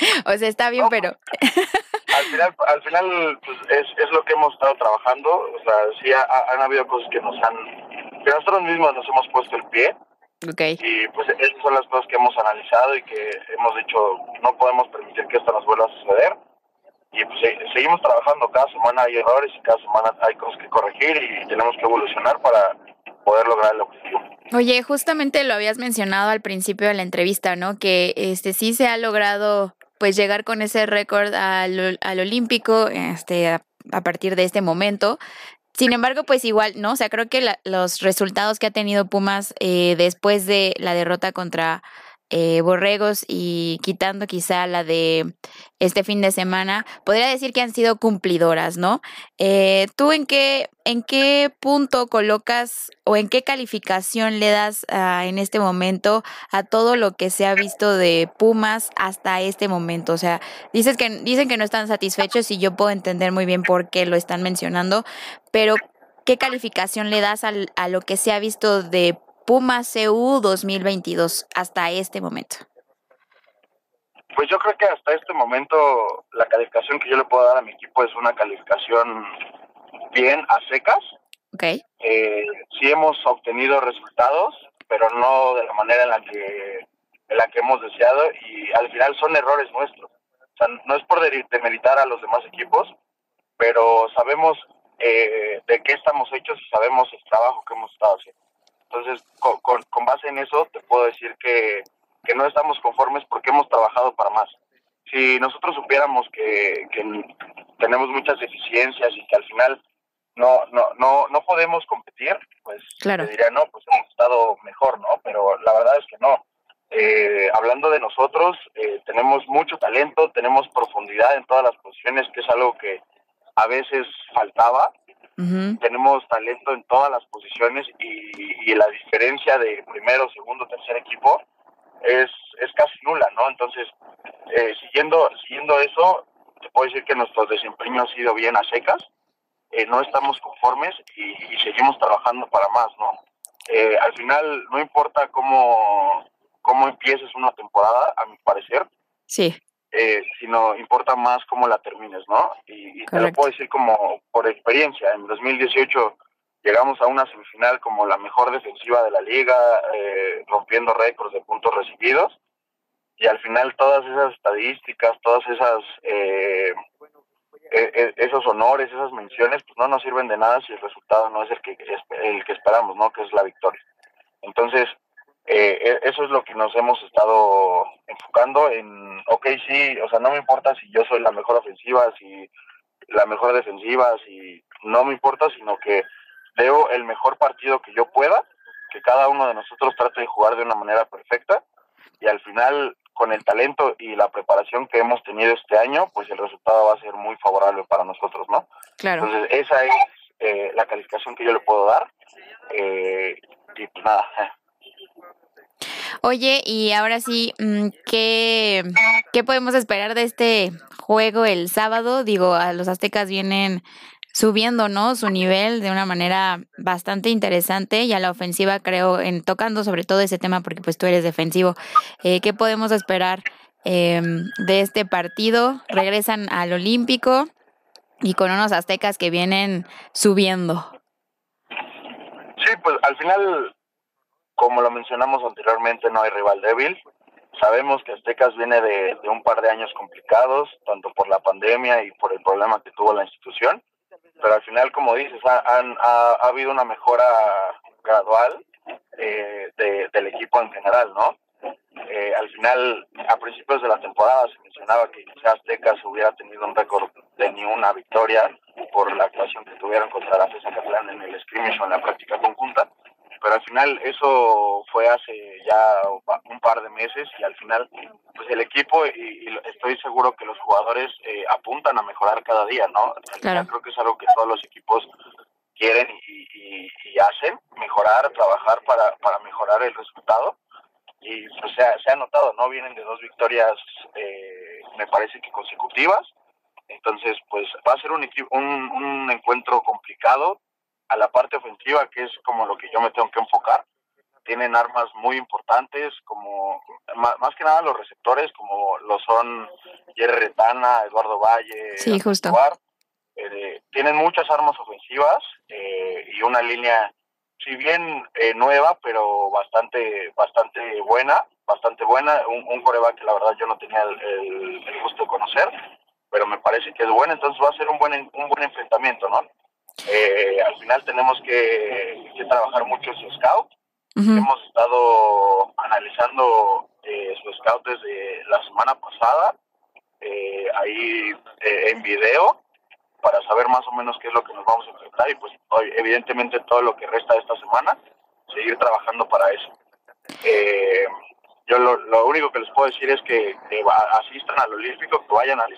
Speaker 1: o sea, está bien, pero...
Speaker 2: al final, al final pues, es, es lo que hemos estado trabajando, o sea, sí han habido cosas que nos han, que nosotros mismos nos hemos puesto el pie,
Speaker 1: Okay.
Speaker 2: Y pues esas son las cosas que hemos analizado y que hemos dicho, no podemos permitir que esto nos vuelva a suceder y pues seguimos trabajando, cada semana hay errores y cada semana hay cosas que corregir y tenemos que evolucionar para, poder lograr el objetivo.
Speaker 1: Oye, justamente lo habías mencionado al principio de la entrevista, ¿no? Que este sí se ha logrado pues llegar con ese récord al, al olímpico este a, a, partir de este momento. Sin embargo, pues igual, ¿no? O sea, creo que la, los resultados que ha tenido Pumas eh, después de la derrota contra eh, Borregos y quitando quizá la de este fin de semana, podría decir que han sido cumplidoras, ¿no? Eh, ¿Tú en qué, en qué punto colocas o en qué calificación le das en este momento a todo lo que se ha visto de Pumas hasta este momento? O sea, dices que, dicen que no están satisfechos y yo puedo entender muy bien por qué lo están mencionando, pero ¿qué calificación le das al, a lo que se ha visto de Puma CU 2022 hasta este momento?
Speaker 2: Pues yo creo que hasta este momento la calificación que yo le puedo dar a mi equipo es una calificación bien a secas.
Speaker 1: Okay.
Speaker 2: Eh, sí hemos obtenido resultados, pero no de la manera en la que en la que hemos deseado y al final son errores nuestros. O sea, no es por demeritar a los demás equipos, pero sabemos eh, de qué estamos hechos y sabemos el trabajo que hemos estado haciendo. Entonces, con, con, con, base en eso, te puedo decir que, que no estamos conformes porque hemos trabajado para más. Si nosotros supiéramos que, que tenemos muchas deficiencias y que al final no no no no podemos competir, pues
Speaker 1: claro.
Speaker 2: te diría, no, pues hemos estado mejor, ¿no? Pero la verdad es que no. Eh, hablando de nosotros, eh, tenemos mucho talento, tenemos profundidad en todas las posiciones, que es algo que a veces faltaba.
Speaker 1: Uh -huh.
Speaker 2: Tenemos talento en todas las posiciones y, y, la diferencia de primero, segundo, tercer equipo es, es casi nula, ¿no? Entonces, eh, siguiendo, siguiendo eso, te puedo decir que nuestro desempeño ha sido bien a secas, eh, no estamos conformes y, y, seguimos trabajando para más, ¿no? Eh, al final, no importa cómo, cómo empieces una temporada, a mi parecer,
Speaker 1: sí
Speaker 2: eh, sino importa más cómo la termines, ¿no? Y, y te lo puedo decir como por experiencia. En 2018 llegamos a una semifinal como la mejor defensiva de la liga, eh, rompiendo récords de puntos recibidos. Y al final todas esas estadísticas, todas esas eh, eh, esos honores, esas menciones, pues no nos sirven de nada si el resultado no es el que el que esperamos, ¿no? Que es la victoria. Entonces, eh, eso es lo que nos hemos estado enfocando en, ok, sí, o sea, no me importa si yo soy la mejor ofensiva, si la mejor defensiva, si no me importa, sino que veo el mejor partido que yo pueda, que cada uno de nosotros trate de jugar de una manera perfecta y al final con el talento y la preparación que hemos tenido este año, pues el resultado va a ser muy favorable para nosotros, ¿no?
Speaker 1: Claro.
Speaker 2: Entonces esa es eh, la calificación que yo le puedo dar eh, y pues nada.
Speaker 1: Oye, y ahora sí, mm, ¿qué, ¿qué podemos esperar de este juego el sábado? Digo, a los aztecas vienen subiendo, ¿no? Su nivel de una manera bastante interesante y a la ofensiva creo, en tocando sobre todo ese tema porque pues tú eres defensivo. Eh, ¿Qué podemos esperar eh, de este partido? Regresan al Olímpico y con unos aztecas que vienen subiendo.
Speaker 2: Sí, pues al final como lo mencionamos anteriormente, no hay rival débil. Sabemos que Aztecas viene de, un par de años complicados, tanto por la pandemia y por el problema que tuvo la institución, pero al final, como dices, ha habido una mejora gradual eh, de, del equipo en general, ¿no? Eh, al final, a principios de la temporada se mencionaba que quizás Aztecas hubiera tenido un récord de ni una victoria por la actuación que tuvieron contra la FESA Catalán en el scrimmage o en la práctica conjunta pero al final eso fue hace ya un par de meses y al final pues el equipo y, y estoy seguro que los jugadores eh, apuntan a mejorar cada día, ¿no?
Speaker 1: Claro.
Speaker 2: Creo que es algo que todos los equipos quieren y, y, y hacen, mejorar, trabajar para, para mejorar el resultado y pues se ha, se ha notado, ¿no? Vienen de dos victorias, eh, me parece que consecutivas, entonces pues va a ser un, un, un encuentro complicado, a la parte ofensiva, que es como lo que yo me tengo que enfocar. Tienen armas muy importantes, como más, más que nada los receptores, como lo son Jerry Retana, Eduardo Valle,
Speaker 1: sí, justo.
Speaker 2: Eduard. Eh, tienen muchas armas ofensivas eh, y una línea, si bien eh, nueva, pero bastante bastante buena, bastante buena. Un, un coreback que la verdad yo no tenía el, el, el gusto de conocer, pero me parece que es bueno, entonces va a ser un buen un buen enfrentamiento, ¿no? Eh, al final tenemos que, trabajar mucho su scout. Hemos estado analizando eh, su scout desde la semana pasada, eh, ahí eh, en video, para saber más o menos qué es lo que nos vamos a enfrentar y pues hoy, evidentemente todo lo que resta de esta semana, seguir trabajando para eso. Eh, yo lo, lo, único que les puedo decir es que, asistan al Olímpico, que vayan al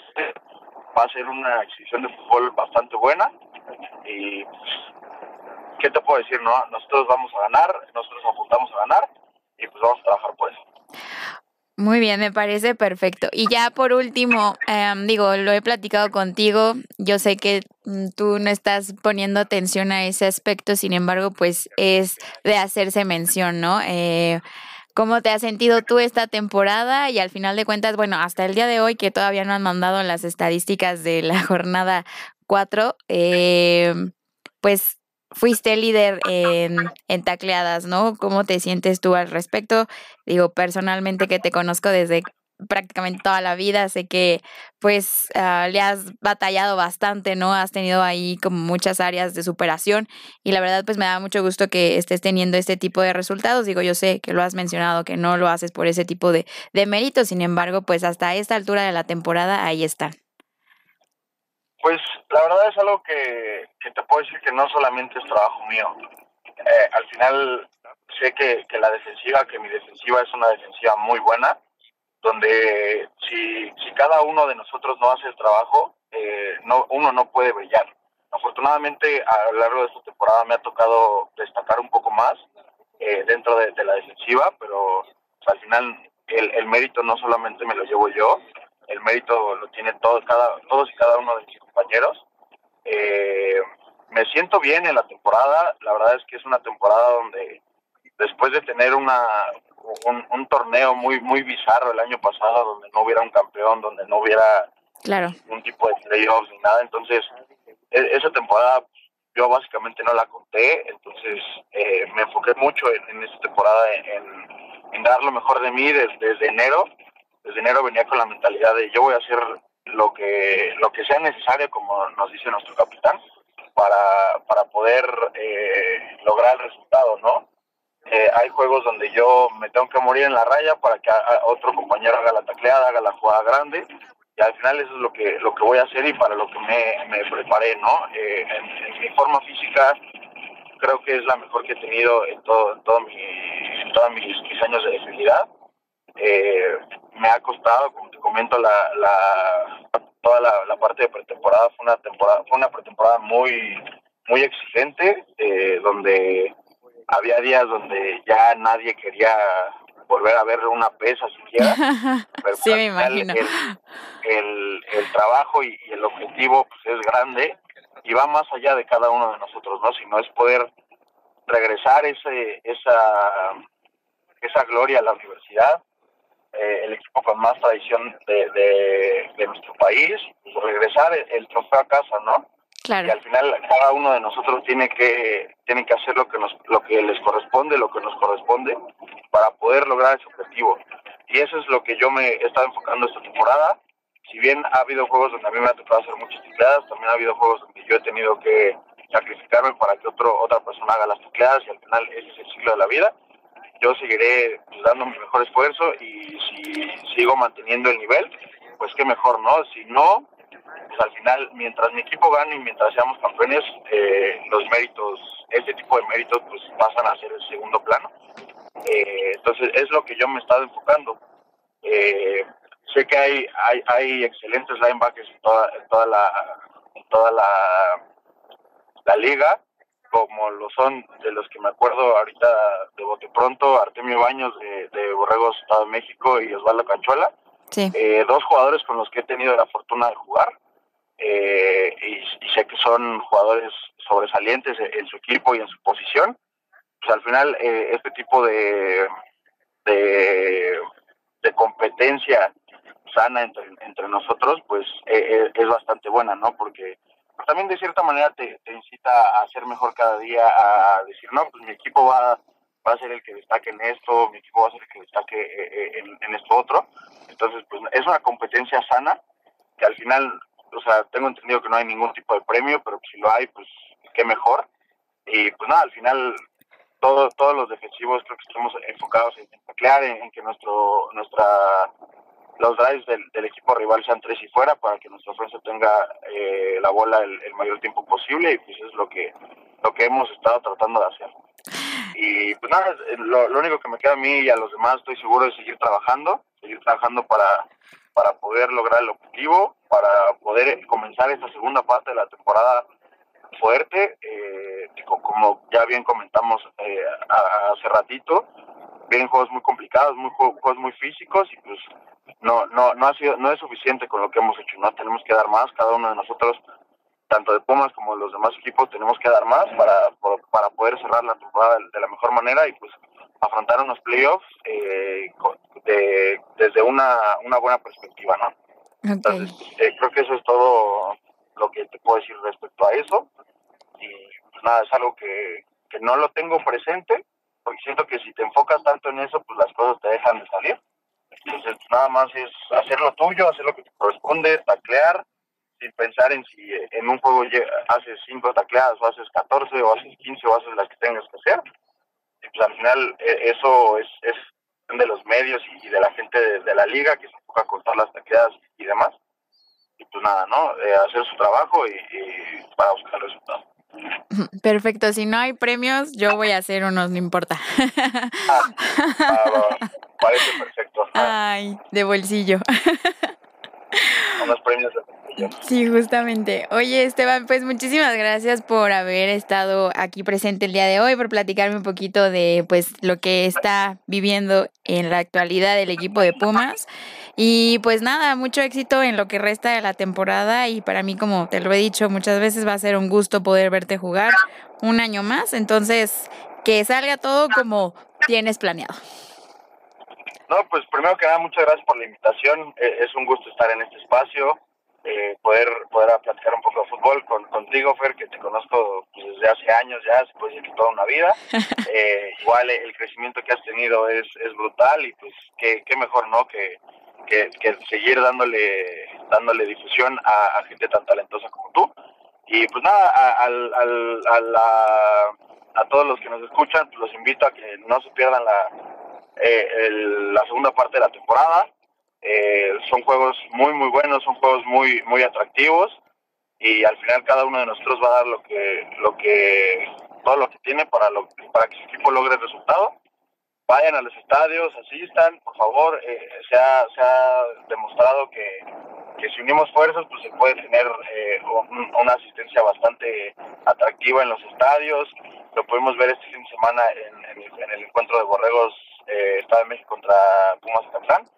Speaker 2: va a ser una exhibición de fútbol bastante buena y ¿qué te puedo decir? no Nosotros vamos a ganar, nosotros apuntamos a ganar y pues vamos a trabajar por eso.
Speaker 1: Muy bien, me parece perfecto. Y ya por último, em, digo, lo he platicado contigo, yo sé que mm, tú no estás poniendo atención a ese aspecto, sin embargo, pues es de hacerse mención, ¿no? Eh, ¿Cómo te has sentido tú esta temporada? Y al final de cuentas, bueno, hasta el día de hoy que todavía no han mandado las estadísticas de la jornada 4, eh, pues fuiste líder en, en, tacleadas, ¿no? ¿Cómo te sientes tú al respecto? Digo, personalmente que te conozco desde prácticamente toda la vida, sé que pues ah, le has batallado bastante, ¿no? Has tenido ahí como muchas áreas de superación y la verdad pues me da mucho gusto que estés teniendo este tipo de resultados. Digo, yo sé que lo has mencionado, que no lo haces por ese tipo de, de méritos, sin embargo pues hasta esta altura de la temporada ahí están.
Speaker 2: Pues la verdad es algo que, te puedo decir que no solamente es trabajo mío. Eh, al final sé que, la defensiva, que mi defensiva es una defensiva muy buena, donde si, si cada uno de nosotros no hace el trabajo, eh, no, uno no puede brillar. Afortunadamente a lo largo de esta temporada me ha tocado destacar un poco más eh, dentro de, la defensiva, pero al final el, el mérito no solamente me lo llevo yo, el mérito lo tiene todo, cada, todos y cada uno de mis compañeros. Eh, me siento bien en la temporada, la verdad es que es una temporada donde después de tener una un, torneo muy muy bizarro el año pasado donde no hubiera un campeón, donde no hubiera
Speaker 1: claro.
Speaker 2: un tipo de playoffs ni nada, entonces e, esa temporada yo básicamente no la conté, entonces eh, me enfoqué mucho en, en esta temporada en, en, dar lo mejor de mí desde, desde enero desde enero venía con la mentalidad de yo voy a hacer lo que lo que sea necesario, como nos dice nuestro capitán, para, para poder eh, lograr el resultado, ¿no? Eh, hay juegos donde yo me tengo que morir en la raya para que otro compañero haga la tacleada, haga la jugada grande, y al final eso es lo que lo que voy a hacer y para lo que me, me preparé, ¿no? Eh, en, mi forma física creo que es la mejor que he tenido en todo, en todo mi, todos mis, mis años de debilidad eh, me ha costado, como te comento, la, la toda la, parte de pretemporada fue una temporada, fue una pretemporada muy, muy exigente, eh, donde había días donde ya nadie quería volver a ver una pesa siquiera.
Speaker 1: Pero sí, me imagino.
Speaker 2: El, el, trabajo y, el objetivo pues, es grande y va más allá de cada uno de nosotros, ¿no? Sino es poder regresar ese, esa, esa gloria a la universidad, eh, el equipo con más tradición de, de, nuestro país, pues, regresar el, trofeo a casa, ¿no?
Speaker 1: Claro.
Speaker 2: Y al final cada uno de nosotros tiene que tiene que hacer lo que nos lo que les corresponde, lo que nos corresponde para poder lograr ese objetivo. Y eso es lo que yo me he estado enfocando esta temporada. Si bien ha habido juegos donde a mí me ha tocado hacer muchas tecleadas, también ha habido juegos donde yo he tenido que sacrificarme para que otro otra persona haga las tecleadas y al final ese es el ciclo de la vida yo seguiré dando mi mejor esfuerzo y si sigo manteniendo el nivel, pues qué mejor, ¿no? Si no, pues al final, mientras mi equipo gane y mientras seamos campeones, eh, los méritos, este tipo de méritos, pues pasan a ser el segundo plano. Eh, entonces, es lo que yo me he estado enfocando. Eh, sé que hay, hay, hay excelentes linebackers en toda, en toda la, toda la, la liga como lo son de los que me acuerdo ahorita de bote pronto, Artemio Baños de, de Borregos, Estado de México y Osvaldo Canchuela. Eh, dos jugadores con los que he tenido la fortuna de jugar eh, y, sé que son jugadores sobresalientes en, su equipo y en su posición. Pues al final eh, este tipo de, de, de competencia sana entre, entre nosotros pues es bastante buena, ¿no? Porque también de cierta manera te, incita a ser mejor cada día, a decir, no, pues mi equipo va, va a ser el que destaque en esto, mi equipo va a ser el que destaque eh, eh, en, esto otro. Entonces, pues es una competencia sana que al final, o sea, tengo entendido que no hay ningún tipo de premio, pero si lo hay, pues qué mejor. Y pues nada, al final todo, todos los defensivos creo que estamos enfocados en, en en, que nuestro nuestra los drives del, equipo rival sean tres y fuera para que nuestra ofensa tenga eh, la bola el, mayor tiempo posible y pues es lo que lo que hemos estado tratando de hacer. Y pues nada, lo, lo único que me queda a mí y a los demás estoy seguro de seguir trabajando, seguir trabajando para, para poder lograr el objetivo, para poder comenzar esta segunda parte de la temporada fuerte, eh, como ya bien comentamos eh, hace ratito, vienen juegos muy complicados, muy juegos muy físicos y pues no no no ha sido no es suficiente con lo que hemos hecho, no tenemos que dar más, cada uno de nosotros tanto de Pumas como de los demás equipos tenemos que dar más para para poder cerrar la temporada de la mejor manera y pues afrontar unos playoffs eh, de, desde una, una buena perspectiva, ¿no? Entonces, eh, creo que eso es todo lo que te puedo decir respecto a eso. Y pues nada, es algo que, que no lo tengo presente, porque siento que si te enfocas tanto en eso, pues las cosas te dejan de salir. Entonces, nada más es hacer lo tuyo, hacer lo que te corresponde, taclear, sin pensar en si en un juego haces cinco tacleadas o haces 14 o haces 15 o haces las que tengas que hacer. Y pues al final e, eso es, es de los medios y de la gente de, la liga que se enfoca a cortar las tacleadas y demás. Y pues nada, ¿no? Eh, hacer su trabajo y, para buscar resultados.
Speaker 1: Perfecto, si no hay premios, yo voy a hacer unos, no importa.
Speaker 2: Ah, ah, parece perfecto.
Speaker 1: Ay, de bolsillo.
Speaker 2: Unos premios
Speaker 1: Sí, justamente. Oye, Esteban, pues muchísimas gracias por haber estado aquí presente el día de hoy, por platicarme un poquito de pues lo que está viviendo en la actualidad el equipo de Pumas. Y pues nada, mucho éxito en lo que resta de la temporada y para mí, como te lo he dicho muchas veces, va a ser un gusto poder verte jugar un año más. Entonces, que salga todo como tienes planeado.
Speaker 2: No, pues primero que nada, muchas gracias por la invitación. E, es un gusto estar en este espacio eh, poder poder platicar un poco de fútbol con, contigo, Fer, que te conozco pues, desde hace años ya, se puede decir que toda una vida. Eh, igual el crecimiento que has tenido es, es brutal y pues qué, qué mejor, ¿no? Que, que, seguir dándole dándole difusión a, gente tan talentosa como tú. Y pues nada, a, a, a todos los que nos escuchan, pues, los invito a que no se pierdan la, eh, la segunda parte de la temporada. Eh, son juegos muy muy buenos, son juegos muy muy atractivos y al final cada uno de nosotros va a dar lo que lo que todo lo que tiene para lo para que su equipo logre el resultado. Vayan a los estadios, asistan, por favor. Eh, se, ha, se ha demostrado que, que si unimos fuerzas, pues se puede tener eh, una asistencia bastante atractiva en los estadios. Lo pudimos ver este fin de semana en, el encuentro de Borregos eh, Estado de México contra Pumas Catlán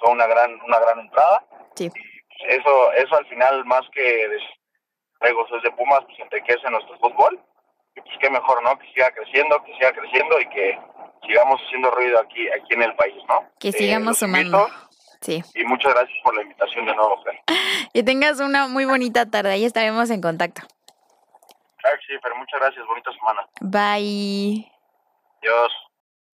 Speaker 2: fue una gran una gran entrada. Sí. Y eso eso al final más que de juegos de Pumas pues enriquece nuestro fútbol y pues qué mejor, ¿no? Que siga creciendo, que siga creciendo y que sigamos haciendo ruido aquí aquí en el país, ¿no?
Speaker 1: Que eh, sigamos sumando. Sí.
Speaker 2: Y muchas gracias por la invitación de nuevo, Fer.
Speaker 1: Que tengas una muy bonita tarde. Ahí estaremos en contacto.
Speaker 2: Claro sí, pero muchas gracias. Bonita semana.
Speaker 1: Bye.
Speaker 2: Adiós.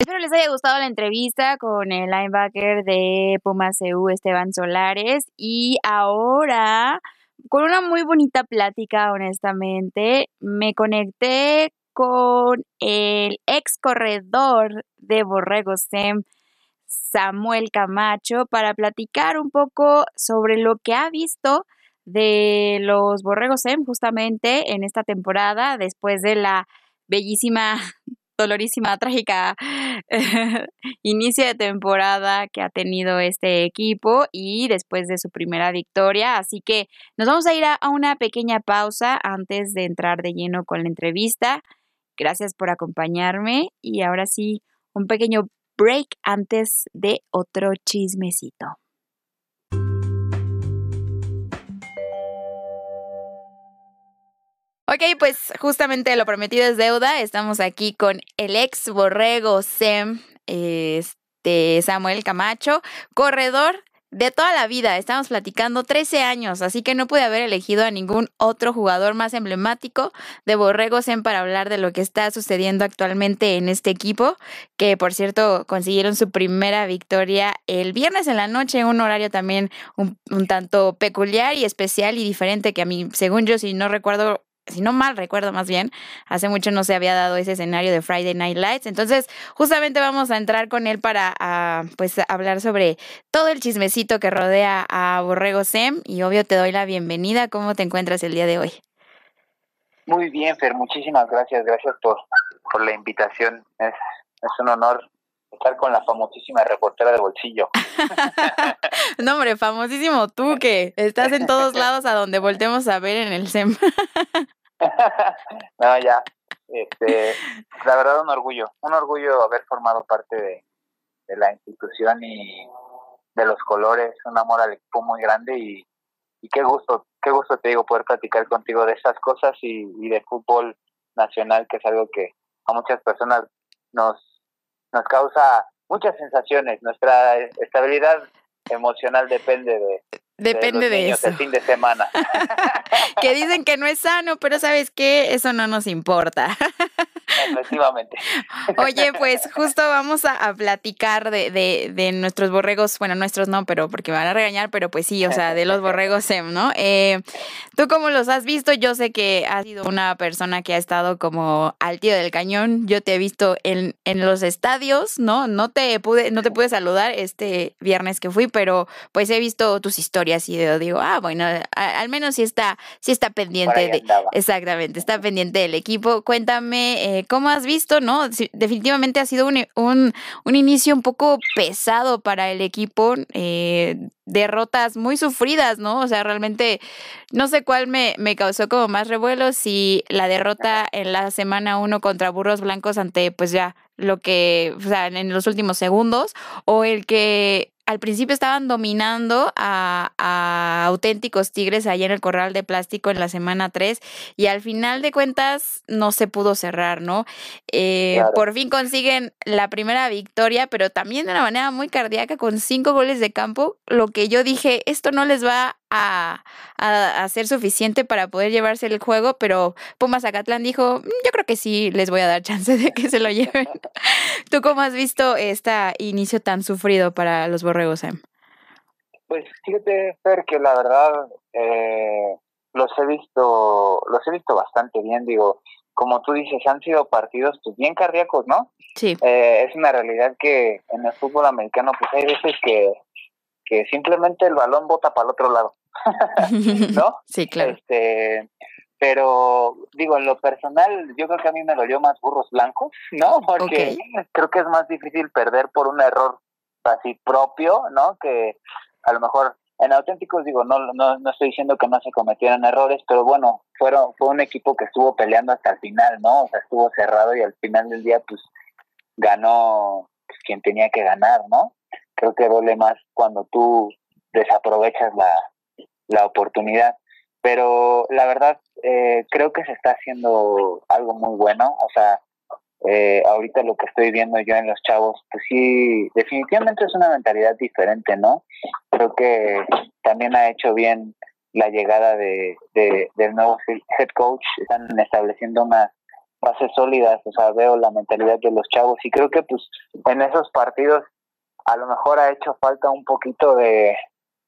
Speaker 1: Espero les haya gustado la entrevista con el linebacker de Pumas EU, Esteban Solares. Y ahora, con una muy bonita plática, honestamente, me conecté con el ex corredor de Borrego SEM, Samuel Camacho, para platicar un poco sobre lo que ha visto de los Borregos SEM justamente en esta temporada, después de la bellísima dolorísima, trágica inicio de temporada que ha tenido este equipo y después de su primera victoria. Así que nos vamos a ir a, una pequeña pausa antes de entrar de lleno con la entrevista. Gracias por acompañarme y ahora sí, un pequeño break antes de otro chismecito. Ok, pues justamente lo prometido es deuda. Estamos aquí con el ex borrego Sem, este Samuel Camacho, corredor de toda la vida. Estamos platicando 13 años, así que no pude haber elegido a ningún otro jugador más emblemático de Borrego Sem para hablar de lo que está sucediendo actualmente en este equipo, que por cierto consiguieron su primera victoria el viernes en la noche, un horario también un, un tanto peculiar y especial y diferente que a mí, según yo, si no recuerdo si no mal recuerdo más bien, hace mucho no se había dado ese escenario de Friday Night Lights. Entonces, justamente vamos a entrar con él para ah, pues hablar sobre todo el chismecito que rodea a Borrego Sem y obvio te doy la bienvenida. ¿Cómo te encuentras el día de hoy?
Speaker 3: Muy bien, Fer, muchísimas gracias, gracias por, por la invitación. Es, es un honor estar con la famosísima reportera de bolsillo.
Speaker 1: no, hombre, famosísimo tú que estás en todos lados a donde voltemos a ver en el SEM.
Speaker 3: no, ya. Este, la verdad, un orgullo. Un orgullo haber formado parte de, la institución y de los colores. Un amor al equipo muy grande y, y qué gusto, qué gusto te digo poder platicar contigo de esas cosas y, y de fútbol nacional, que es algo que a muchas personas nos nos causa muchas sensaciones. Nuestra estabilidad emocional depende de,
Speaker 1: Depende de, eso.
Speaker 3: El fin de semana.
Speaker 1: que dicen que no es sano, pero ¿sabes qué? Eso no nos importa.
Speaker 3: Efectivamente.
Speaker 1: Oye, pues justo vamos a, platicar de, de, de, nuestros borregos, bueno, nuestros no, pero porque me van a regañar, pero pues sí, o sea, de los borregos SEM, ¿no? Eh, Tú cómo los has visto, yo sé que has sido una persona que ha estado como al tío del cañón, yo te he visto en, en los estadios, ¿no? No te pude, no te pude saludar este viernes que fui, pero pues he visto tus historias y yo digo, ah, bueno, al menos sí está, sí está pendiente de, exactamente, está pendiente del equipo. Cuéntame, eh, ¿cómo has visto, no? definitivamente ha sido un, un, un, inicio un poco pesado para el equipo, eh, derrotas muy sufridas, ¿no? O sea, realmente no sé cuál me, me causó como más revuelo, si la derrota en la semana uno contra Burros Blancos ante pues ya lo que, o sea, en los últimos segundos, o el que al principio estaban dominando a, a, auténticos tigres allá en el corral de plástico en la semana 3 y al final de cuentas no se pudo cerrar, ¿no? Eh, por fin consiguen la primera victoria, pero también de una manera muy cardíaca con cinco goles de campo, lo que yo dije, esto no les va a, a, ser suficiente para poder llevarse el juego, pero Pumas Acatlán dijo, mm, yo creo que sí les voy a dar chance de que se lo lleven. ¿Tú cómo has visto este inicio tan sufrido para los borregos, Em?
Speaker 3: Pues fíjate, Fer, que la verdad eh, los he visto, los he visto bastante bien, digo, como tú dices, han sido partidos pues bien cardíacos, ¿no?
Speaker 1: Sí.
Speaker 3: Eh, es una realidad que en el fútbol americano pues hay veces que, que simplemente el balón bota para el otro lado. ¿No?
Speaker 1: Sí, claro.
Speaker 3: Este, pero digo, en lo personal, yo creo que a mí me dolió más burros blancos, ¿no? Porque creo que es más difícil perder por un error así propio, ¿no? Que a lo mejor en auténticos digo, no, no, no estoy diciendo que no se cometieran errores, pero bueno, fueron, fue un equipo que estuvo peleando hasta el final, ¿no? O sea, estuvo cerrado y al final del día, pues, ganó pues, quien tenía que ganar, ¿no? Creo que duele más cuando tú desaprovechas la, la oportunidad. Pero la verdad, eh, creo que se está haciendo algo muy bueno. O sea, eh, ahorita lo que estoy viendo yo en los chavos, pues sí, definitivamente es una mentalidad diferente, ¿no? Creo que también ha hecho bien la llegada de, de del nuevo head coach, están estableciendo unas bases sólidas, o sea, veo la mentalidad de los chavos y creo que pues en esos partidos a lo mejor ha hecho falta un poquito de,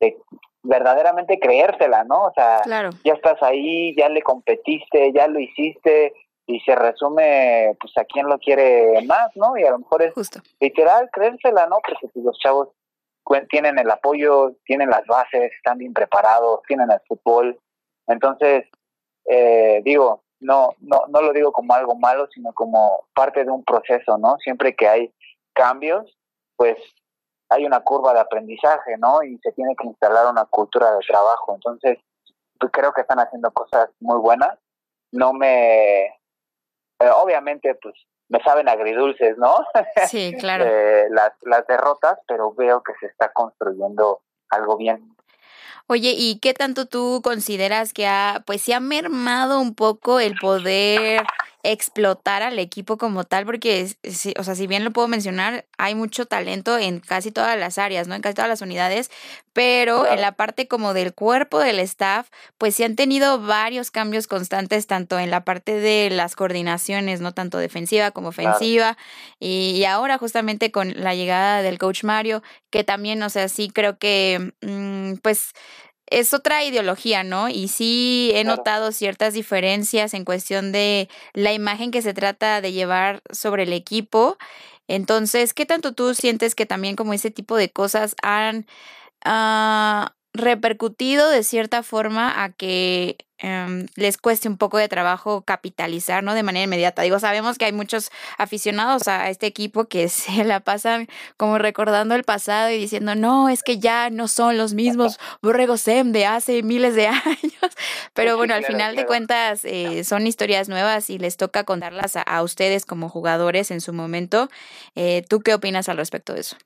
Speaker 3: de verdaderamente creérsela, ¿no? O sea, ya estás ahí, ya le competiste, ya lo hiciste y se resume pues a quién lo quiere más, ¿no? Y a lo mejor es literal creérsela, ¿no? Porque pues, los chavos tienen el apoyo, tienen las bases, están bien preparados, tienen el fútbol. Entonces, eh, digo, no, no, no lo digo como algo malo, sino como parte de un proceso, ¿no? Siempre que hay cambios, pues hay una curva de aprendizaje, ¿no? Y se tiene que instalar una cultura de trabajo. Entonces, pues creo que están haciendo cosas muy buenas. No me... Eh, obviamente, pues me saben agridulces, ¿no?
Speaker 1: Sí, claro.
Speaker 3: eh, las, las derrotas, pero veo que se está construyendo algo bien.
Speaker 1: Oye, ¿y qué tanto tú consideras que ha, pues se ha mermado un poco el poder explotar al equipo como tal? Porque, o sea, si bien lo puedo mencionar, hay mucho talento en casi todas las áreas, ¿no? En casi todas las unidades, pero en la parte como del cuerpo del staff, pues sí han tenido varios cambios constantes, tanto en la parte de las coordinaciones, ¿no? Tanto defensiva como ofensiva, y, ahora justamente con la llegada del coach Mario, que también, o sea, sí creo que, mm, pues es otra ideología, ¿no? Y sí he notado ciertas diferencias en cuestión de la imagen que se trata de llevar sobre el equipo. Entonces, ¿qué tanto tú sientes que también como ese tipo de cosas han uh, repercutido de cierta forma a que em, les cueste un poco de trabajo capitalizar, ¿no? De manera inmediata. Digo, sabemos que hay muchos aficionados a este equipo que se la pasan como recordando el pasado y diciendo, no, es que ya no son los mismos borregos SEM de hace miles de años. Pero bueno, al final de cuentas eh, son historias nuevas y les toca contarlas a, ustedes como jugadores en su momento. Eh, ¿Tú qué opinas al respecto de eso?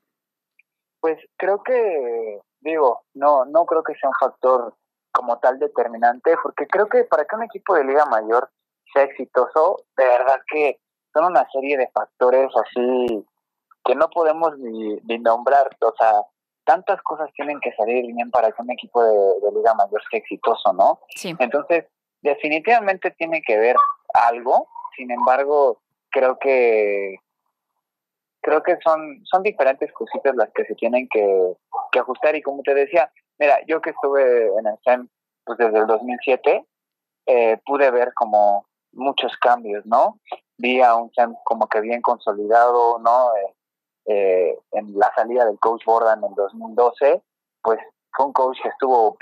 Speaker 3: Pues creo que digo, no, no creo que sea un factor como tal determinante, porque creo que para que un equipo de Liga Mayor sea exitoso, de verdad que son una serie de factores así que no podemos ni, nombrar, o sea, tantas cosas tienen que salir bien para que un equipo de, Liga Mayor sea exitoso, ¿no?
Speaker 1: Sí.
Speaker 3: Entonces, definitivamente tiene que ver algo, sin embargo, creo que creo que son, son diferentes cositas las que se tienen que, ajustar y como te decía, mira, yo que estuve en el SEM pues desde el 2007, eh, pude ver como muchos cambios, ¿no? Vi a un SEM como que bien consolidado, ¿no? Eh, eh, en la salida del coach Bordan en el 2012, pues fue un coach que estuvo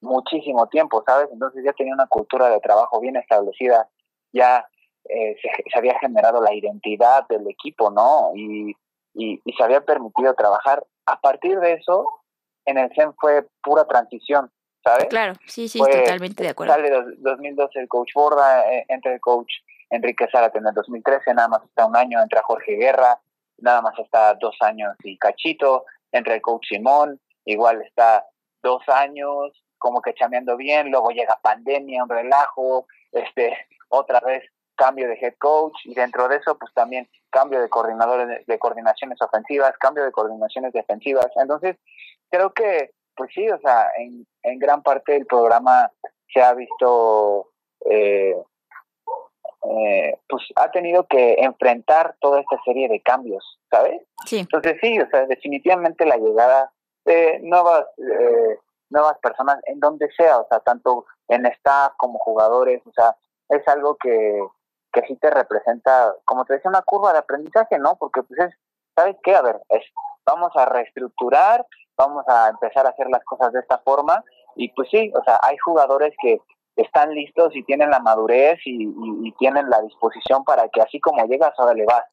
Speaker 3: muchísimo tiempo, ¿sabes? Entonces ya tenía una cultura de trabajo bien establecida, ya eh, se, había generado la identidad del equipo, ¿no? Y, y, se había permitido trabajar. A partir de eso, en el CEN fue pura transición, ¿sabes?
Speaker 1: Claro, sí, sí, totalmente de acuerdo.
Speaker 3: Sale 2012 el coach Borda, eh, entra el coach Enrique Zárate en el 2013, nada más está un año, entra Jorge Guerra, nada más está dos años y cachito, entra el coach Simón, igual está dos años, como que chameando bien, luego llega pandemia, un relajo, este, otra vez cambio de head coach y dentro de eso pues también cambio de coordinadores de, coordinaciones ofensivas, cambio de coordinaciones defensivas. Entonces, creo que pues sí, o sea, en, en gran parte el programa se ha visto eh, eh, pues ha tenido que enfrentar toda esta serie de cambios, ¿sabes?
Speaker 1: Sí.
Speaker 3: Entonces sí, o sea, definitivamente la llegada de nuevas eh, nuevas personas en donde sea, o sea, tanto en staff como jugadores, o sea, es algo que, que sí te representa, como te decía, una curva de aprendizaje, ¿no? Porque pues es, ¿sabes qué? A ver, es, vamos a reestructurar, vamos a empezar a hacer las cosas de esta forma y pues sí, o sea, hay jugadores que están listos y tienen la madurez y, tienen la disposición para que así como llegas, ahora le vas,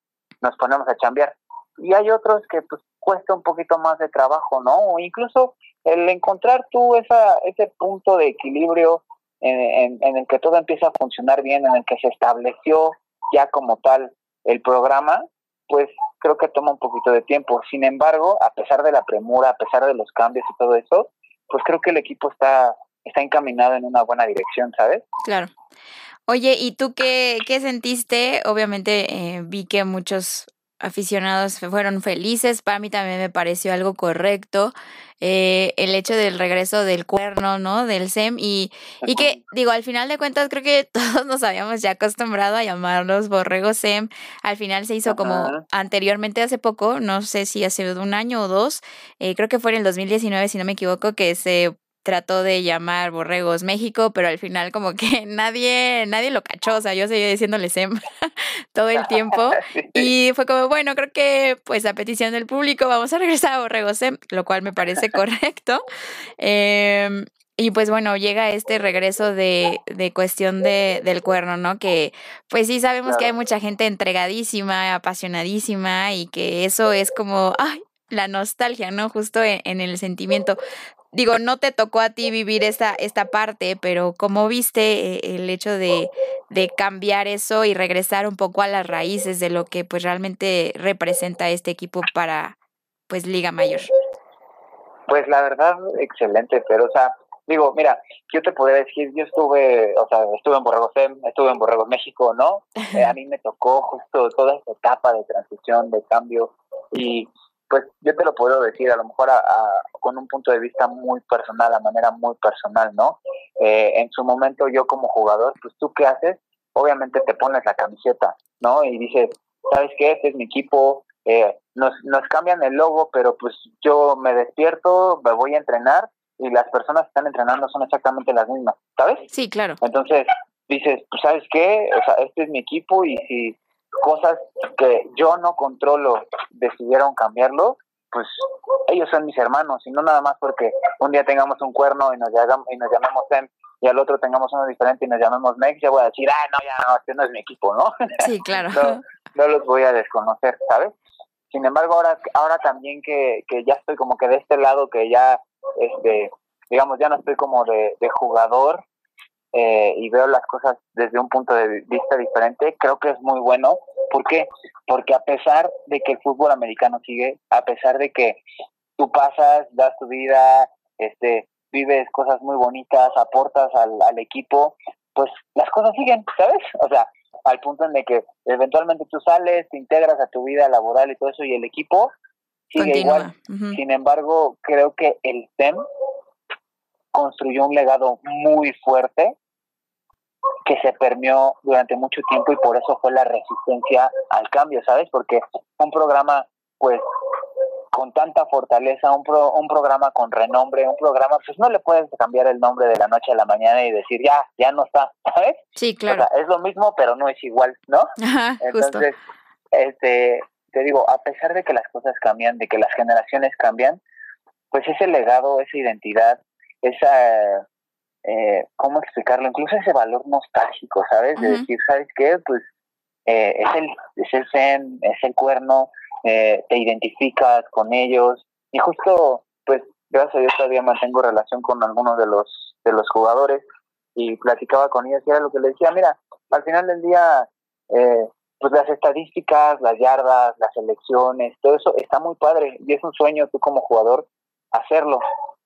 Speaker 3: nos ponemos a chambear. Y hay otros que pues cuesta un poquito más de trabajo, ¿no? Incluso el encontrar tú esa, ese punto de equilibrio en, en, el que todo empieza a funcionar bien, en el que se estableció ya como tal el programa, pues creo que toma un poquito de tiempo. Sin embargo, a pesar de la premura, a pesar de los cambios y todo eso, pues creo que el equipo está, está encaminado en una buena dirección, ¿sabes?
Speaker 1: Claro. Oye, ¿y tú qué, qué sentiste? Obviamente eh, vi que muchos aficionados fueron felices. Para mí también me pareció algo correcto eh, el hecho del regreso del cuerno, ¿no? Del SEM y, y que, digo, al final de cuentas creo que todos nos habíamos ya acostumbrado a llamarlos borregos SEM. Al final se hizo como anteriormente hace poco, no sé si hace un año o dos, eh, creo que fue en el 2019, si no me equivoco, que se trató de llamar Borregos México, pero al final como que nadie, nadie lo cachó, o sea, yo seguía diciéndole SEM todo el tiempo y fue como, bueno, creo que pues a petición del público vamos a regresar a Borregos SEM, lo cual me parece correcto. Em, y pues bueno, llega este regreso de, de cuestión de, del cuerno, ¿no? Que pues sí sabemos que hay mucha gente entregadísima, apasionadísima y que eso es como, ay, la nostalgia, ¿no? Justo en, el sentimiento digo, no te tocó a ti vivir esta, esta parte, pero ¿cómo viste eh, el hecho de, de cambiar eso y regresar un poco a las raíces de lo que pues realmente representa este equipo para pues Liga Mayor?
Speaker 3: Pues la verdad, excelente, pero o sea, digo, mira, yo te podría decir, yo estuve, o sea, estuve en Borregos estuve en Borregos México, ¿no? Eh, a mí me tocó justo toda esta etapa de transición, de cambio, y pues yo te lo puedo decir a lo mejor con un punto de vista muy personal, a manera muy personal, ¿no? Eh, en su momento yo como jugador, pues tú qué haces, obviamente te pones la camiseta, ¿no? Y dices, ¿sabes qué? Este es mi equipo, eh, nos, nos cambian el logo, pero pues yo me despierto, me voy a entrenar y las personas que están entrenando son exactamente las mismas, ¿sabes?
Speaker 1: Sí, claro.
Speaker 3: Entonces dices, pues, ¿sabes qué? O sea, este es mi equipo y si cosas que yo no controlo decidieron cambiarlo, pues ellos son mis hermanos y no nada más porque un día tengamos un cuerno y nos, llamamos, y nos llamemos Tem y al otro tengamos uno diferente y nos llamemos Mex, ya voy a decir, ah, no, ya no, este no es mi equipo, ¿no?
Speaker 1: Sí, claro.
Speaker 3: no, los voy a desconocer, ¿sabes? Sin embargo, ahora, ahora también que, que ya estoy como que de este lado, que ya, este, digamos, ya no estoy como de, de jugador eh, y veo las cosas desde un punto de vista diferente, creo que es muy bueno. ¿Por qué? Porque a pesar de que el fútbol americano sigue, a pesar de que tú pasas, das tu vida, este, vives cosas muy bonitas, aportas al, al equipo, pues las cosas siguen, ¿sabes? O sea, al punto en el que eventualmente tú sales, te integras a tu vida laboral y todo eso, y el equipo sigue igual. Sin embargo, creo que el STEM construyó un legado muy fuerte que se permeó durante mucho tiempo y por eso fue la resistencia al cambio, ¿sabes? Porque un programa, pues, con tanta fortaleza, un, un programa con renombre, un programa, pues no le puedes cambiar el nombre de la noche a la mañana y decir, ya, ya no está, ¿sabes?
Speaker 1: Sí, claro.
Speaker 3: es lo mismo, pero no es igual, ¿no?
Speaker 1: Ajá,
Speaker 3: Entonces, este, te digo, a pesar de que las cosas cambian, de que las generaciones cambian, pues ese legado, esa identidad, esa eh, ¿cómo explicarlo? Incluso ese valor nostálgico, ¿sabes? De decir, ¿sabes qué? Pues eh, es, el, es el zen, es el cuerno, eh, te identificas con ellos y justo, pues, gracias a Dios todavía mantengo relación con algunos de los, de los jugadores y platicaba con ellos y era lo que les decía, mira, al final del día, eh, pues las estadísticas, las yardas, las elecciones, todo eso está muy padre y es un sueño tú como jugador hacerlo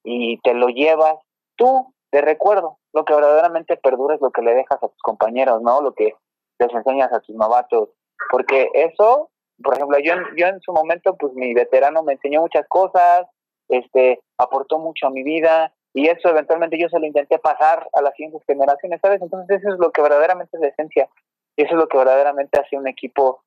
Speaker 3: y te lo llevas tú de recuerdo. Lo que verdaderamente perdura es lo que le dejas a tus compañeros, ¿no? Lo que les enseñas a tus novatos. Porque eso, por ejemplo, yo, yo en su momento, pues mi veterano me enseñó muchas cosas, este, aportó mucho a mi vida y eso eventualmente yo se lo intenté pasar a las siguientes generaciones, ¿sabes? Entonces eso es lo que verdaderamente es la esencia y eso es lo que verdaderamente hace un equipo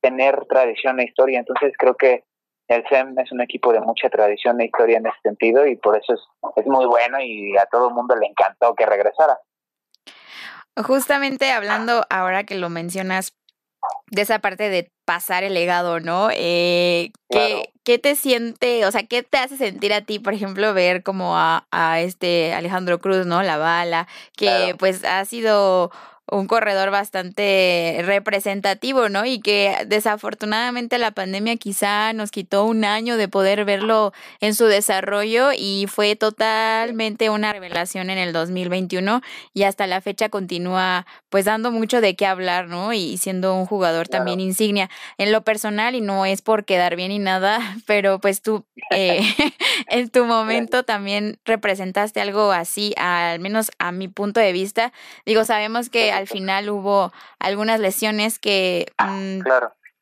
Speaker 3: tener tradición e historia. Entonces creo que el SEM es un equipo de mucha tradición e historia en ese sentido y por eso es, es muy bueno y a todo el mundo le encantó que regresara.
Speaker 1: Justamente hablando ahora que lo mencionas de esa parte de pasar el legado, ¿no? Eh, ¿qué, ¿qué, te siente, o sea, qué te hace sentir a ti, por ejemplo, ver como a, a este Alejandro Cruz, ¿no? La bala, que pues ha sido un corredor bastante representativo, ¿no? Y que desafortunadamente la pandemia quizá nos quitó un año de poder verlo en su desarrollo y fue totalmente una revelación en el 2021 y hasta la fecha continúa pues dando mucho de qué hablar, ¿no? Y siendo un jugador también insignia. En lo personal, y no es por quedar bien y nada, pero pues tú eh, en tu momento también representaste algo así, al menos a mi punto de vista. Digo, sabemos que al final hubo algunas lesiones que mm,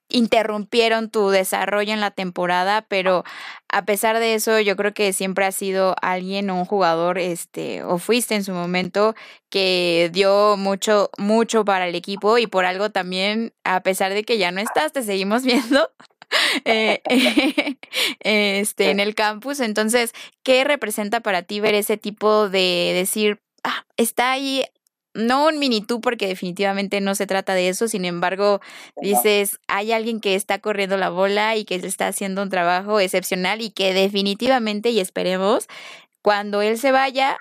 Speaker 1: interrumpieron tu desarrollo en la temporada, pero a pesar de eso, yo creo que siempre has sido alguien o un jugador, este, o fuiste en su momento, que dio mucho, mucho para el equipo y por algo también, a pesar de que ya no estás, te seguimos viendo. Eh, este, en el campus. Entonces, ¿qué representa para ti ver ese tipo de decir, ah, está ahí no un mini tú porque definitivamente no se trata de eso, sin embargo, dices, hay alguien que está corriendo la bola y que está haciendo un trabajo excepcional y que definitivamente y esperemos cuando él se vaya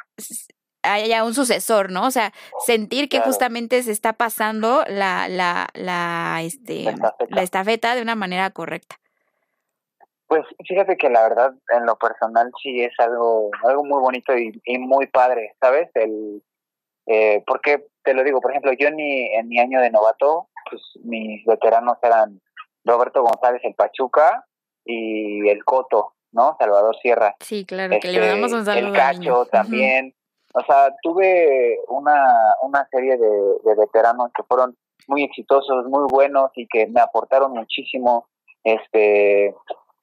Speaker 1: haya un sucesor, ¿no? O sea, sentir que justamente se está pasando la la la este la estafeta. de una manera correcta.
Speaker 3: Pues fíjate que la verdad en lo personal sí es algo algo muy bonito y, y muy padre, ¿sabes? El eh, porque te lo digo, por ejemplo, yo en mi, en mi año de novato, pues mis veteranos eran Roberto González el Pachuca y el Coto, ¿no? Salvador Sierra.
Speaker 1: Sí, claro, que le este, damos un saludo.
Speaker 3: El Cacho también. O sea, tuve una, una serie de, de veteranos que fueron muy exitosos, muy buenos y que me aportaron muchísimo. Este,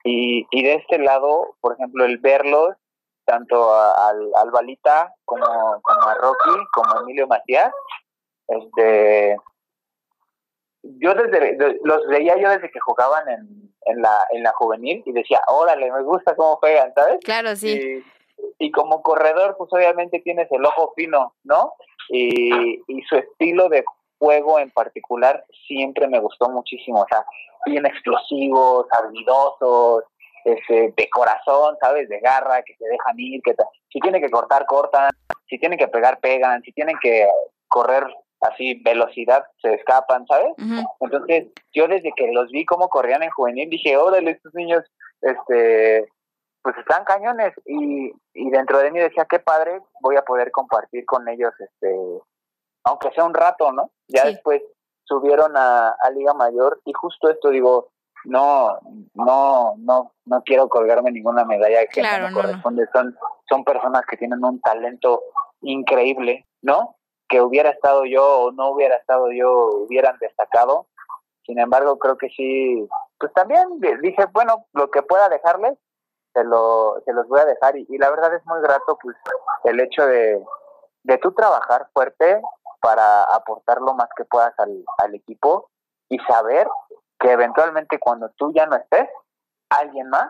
Speaker 3: y, y de este lado, por ejemplo, el verlos tanto al, al Balita como, como a Rocky, como a Emilio Matías. Este, yo desde, los veía yo desde que jugaban en, en, la, en la juvenil y decía, órale, me gusta cómo juegan, ¿sabes?
Speaker 1: Claro, sí.
Speaker 3: y como corredor, pues obviamente tienes el ojo fino, ¿no? Y, y su estilo de juego en particular siempre me gustó muchísimo, o sea, bien explosivos, habilidosos, este, de corazón, ¿sabes? De garra, que se dejan ir, que si tienen que cortar, cortan, si tienen que pegar, pegan, si tienen que correr así, velocidad, se escapan, ¿sabes? Entonces, yo desde que los vi cómo corrían en juvenil, dije, órale, estos niños, este, pues están cañones, y, y dentro de mí decía, qué padre, voy a poder compartir con ellos, este, aunque sea un rato, ¿no? Ya después subieron a, a Liga Mayor, y justo esto digo, no, no, no, no quiero colgarme ninguna medalla que no me corresponde. Son, son personas que tienen un talento increíble, ¿no? Que hubiera estado yo o no hubiera estado yo, hubieran destacado. Sin embargo, creo que sí, pues también dije, bueno, lo que pueda dejarles, se, lo, se los voy a dejar. Y, la verdad es muy grato, pues, el hecho de, de tú trabajar fuerte para aportar lo más que puedas al, al equipo y saber que eventualmente cuando tú ya no estés, alguien más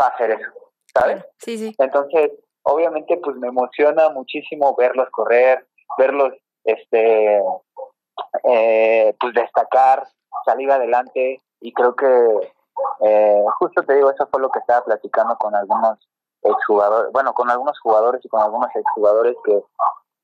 Speaker 3: va a hacer eso, ¿sabes?
Speaker 1: Sí, sí.
Speaker 3: Entonces, obviamente, pues me emociona muchísimo verlos correr, verlos, este, eh, pues destacar, salir adelante y creo que eh, justo te digo, eso fue lo que estaba platicando con algunos exjugadores, bueno, con algunos jugadores y con algunos exjugadores que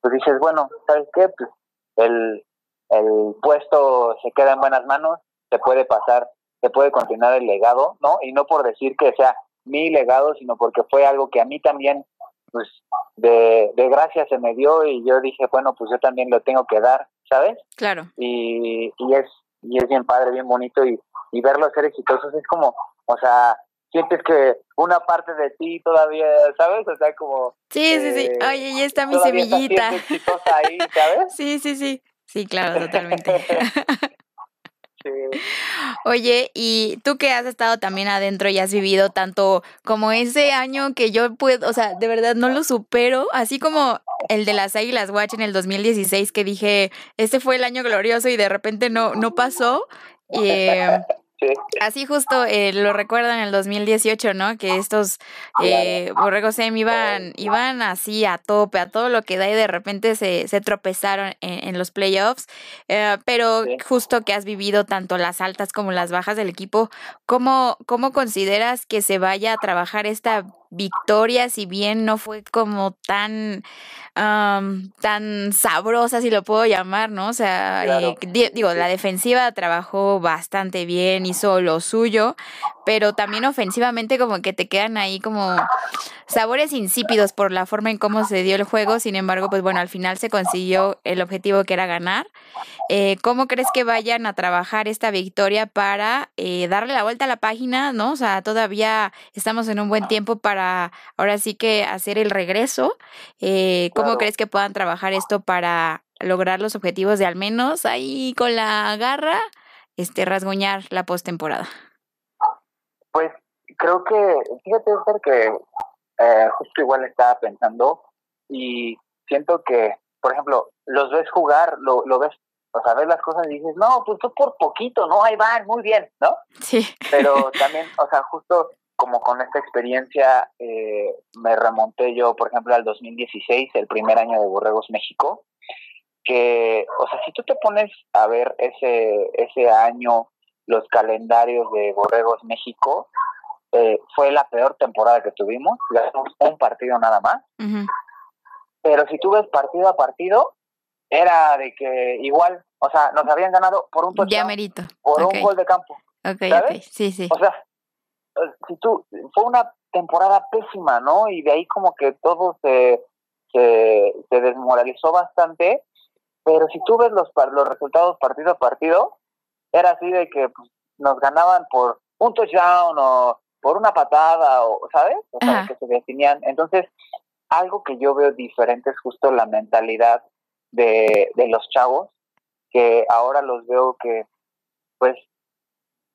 Speaker 3: pues dices, bueno, ¿sabes qué? Pues el, el puesto se queda en buenas manos, se puede pasar, se puede continuar el legado, ¿no? Y no por decir que sea mi legado, sino porque fue algo que a mí también, pues, de, de gracia se me dio y yo dije, bueno, pues yo también lo tengo que dar, ¿sabes?
Speaker 1: Claro.
Speaker 3: Y, y es y es bien padre, bien bonito y, y verlos ser exitosos es como, o sea, sientes que una parte de ti todavía, ¿sabes? O sea, como...
Speaker 1: Sí, sí, sí. Eh, Oye, ya está mi semillita.
Speaker 3: Ahí, ¿sabes?
Speaker 1: Sí, sí, sí. Sí, claro, totalmente. Oye, y tú que has estado también adentro y has vivido tanto como ese año que yo puedo, o sea, de verdad no lo supero, así como el de las Águilas Watch en el 2016 que dije, este fue el año glorioso y de repente no, no pasó. Eh, Así justo eh, lo recuerdan en el 2018, ¿no? Que estos eh, borregos Sem iban, iban así a tope, a todo lo que da y de repente se, se tropezaron en, los playoffs. Eh, pero justo que has vivido tanto las altas como las bajas del equipo, ¿cómo, ¿cómo consideras que se vaya a trabajar esta victoria, si bien no fue como tan, tan sabrosa, si lo puedo llamar, ¿no? O sea, eh, digo, la defensiva trabajó bastante bien, hizo lo suyo, pero también ofensivamente como que te quedan ahí como sabores insípidos por la forma en cómo se dio el juego, sin embargo, pues bueno, al final se consiguió el objetivo que era ganar. Eh, ¿Cómo crees que vayan a trabajar esta victoria para eh, darle la vuelta a la página, no? O sea, todavía estamos en un buen tiempo para ahora sí que hacer el regreso. Eh, ¿Cómo crees que puedan trabajar esto para lograr los objetivos de al menos ahí con la garra, este, rasguñar la postemporada?
Speaker 3: Pues creo que, fíjate, que eh, justo igual estaba pensando y siento que, por ejemplo, los ves jugar, lo, lo ves, o sea, ves las cosas y dices, no, pues tú por poquito, ¿no? Ahí van, muy bien, ¿no?
Speaker 1: Sí.
Speaker 3: Pero también, o sea, justo como con esta experiencia eh, me remonté yo, por ejemplo, al 2016, el primer año de Borregos México, que, o sea, si tú te pones a ver ese, ese año los calendarios de Borregos México, eh, fue la peor temporada que tuvimos, ganamos un partido nada más. Pero si tú ves partido a partido, era de que igual, o sea, nos habían ganado por un
Speaker 1: touchdown,
Speaker 3: por un gol de campo. ¿sabes?
Speaker 1: Sí, sí.
Speaker 3: O sea, si tú, fue una temporada pésima, ¿no? Y de ahí como que todo se, se, se desmoralizó bastante, pero si tú ves los, los resultados partido a partido, era así de que pues, nos ganaban por un touchdown o por una patada, o ¿sabes? O sea, que se definían. Entonces, algo que yo veo diferente es justo la mentalidad de, de los chavos, que ahora los veo que, pues,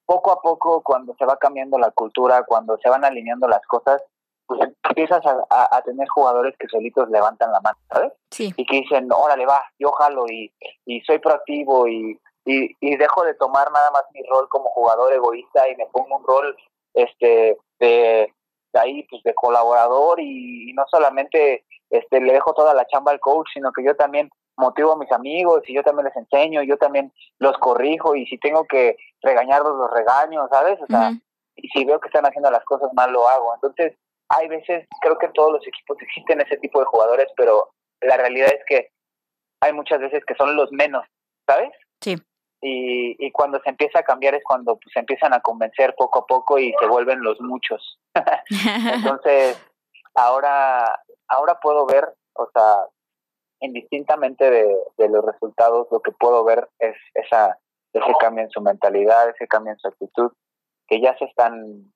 Speaker 3: poco a poco, cuando se va cambiando la cultura, cuando se van alineando las cosas, pues empiezas a, tener jugadores que solitos levantan la mano, ¿sabes?
Speaker 1: Sí.
Speaker 3: Y que dicen, órale, va, yo jalo y, y soy proactivo y, y, dejo de tomar nada más mi rol como jugador egoísta y me pongo un rol este de, ahí pues de colaborador y, no solamente este le dejo toda la chamba al coach, sino que yo también motivo a mis amigos y yo también les enseño, yo también los corrijo y si tengo que regañarlos los regaño, ¿sabes? O sea, y si veo que están haciendo las cosas mal lo hago. Entonces, hay veces, creo que en todos los equipos existen ese tipo de jugadores, pero la realidad es que hay muchas veces que son los menos, ¿sabes?
Speaker 1: Sí.
Speaker 3: Y, y cuando se empieza a cambiar es cuando pues, se empiezan a convencer poco a poco y se vuelven los muchos. Entonces, ahora, ahora puedo ver, o sea, indistintamente de, de los resultados, lo que puedo ver es esa, ese cambio en su mentalidad, ese cambio en su actitud, que ya se están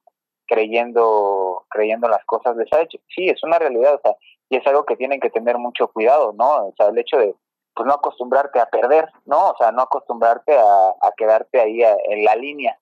Speaker 3: creyendo creyendo las cosas les ha hecho sí es una realidad o sea y es algo que tienen que tener mucho cuidado no o sea el hecho de pues no acostumbrarte a perder no o sea no acostumbrarte a, a quedarte ahí en la línea.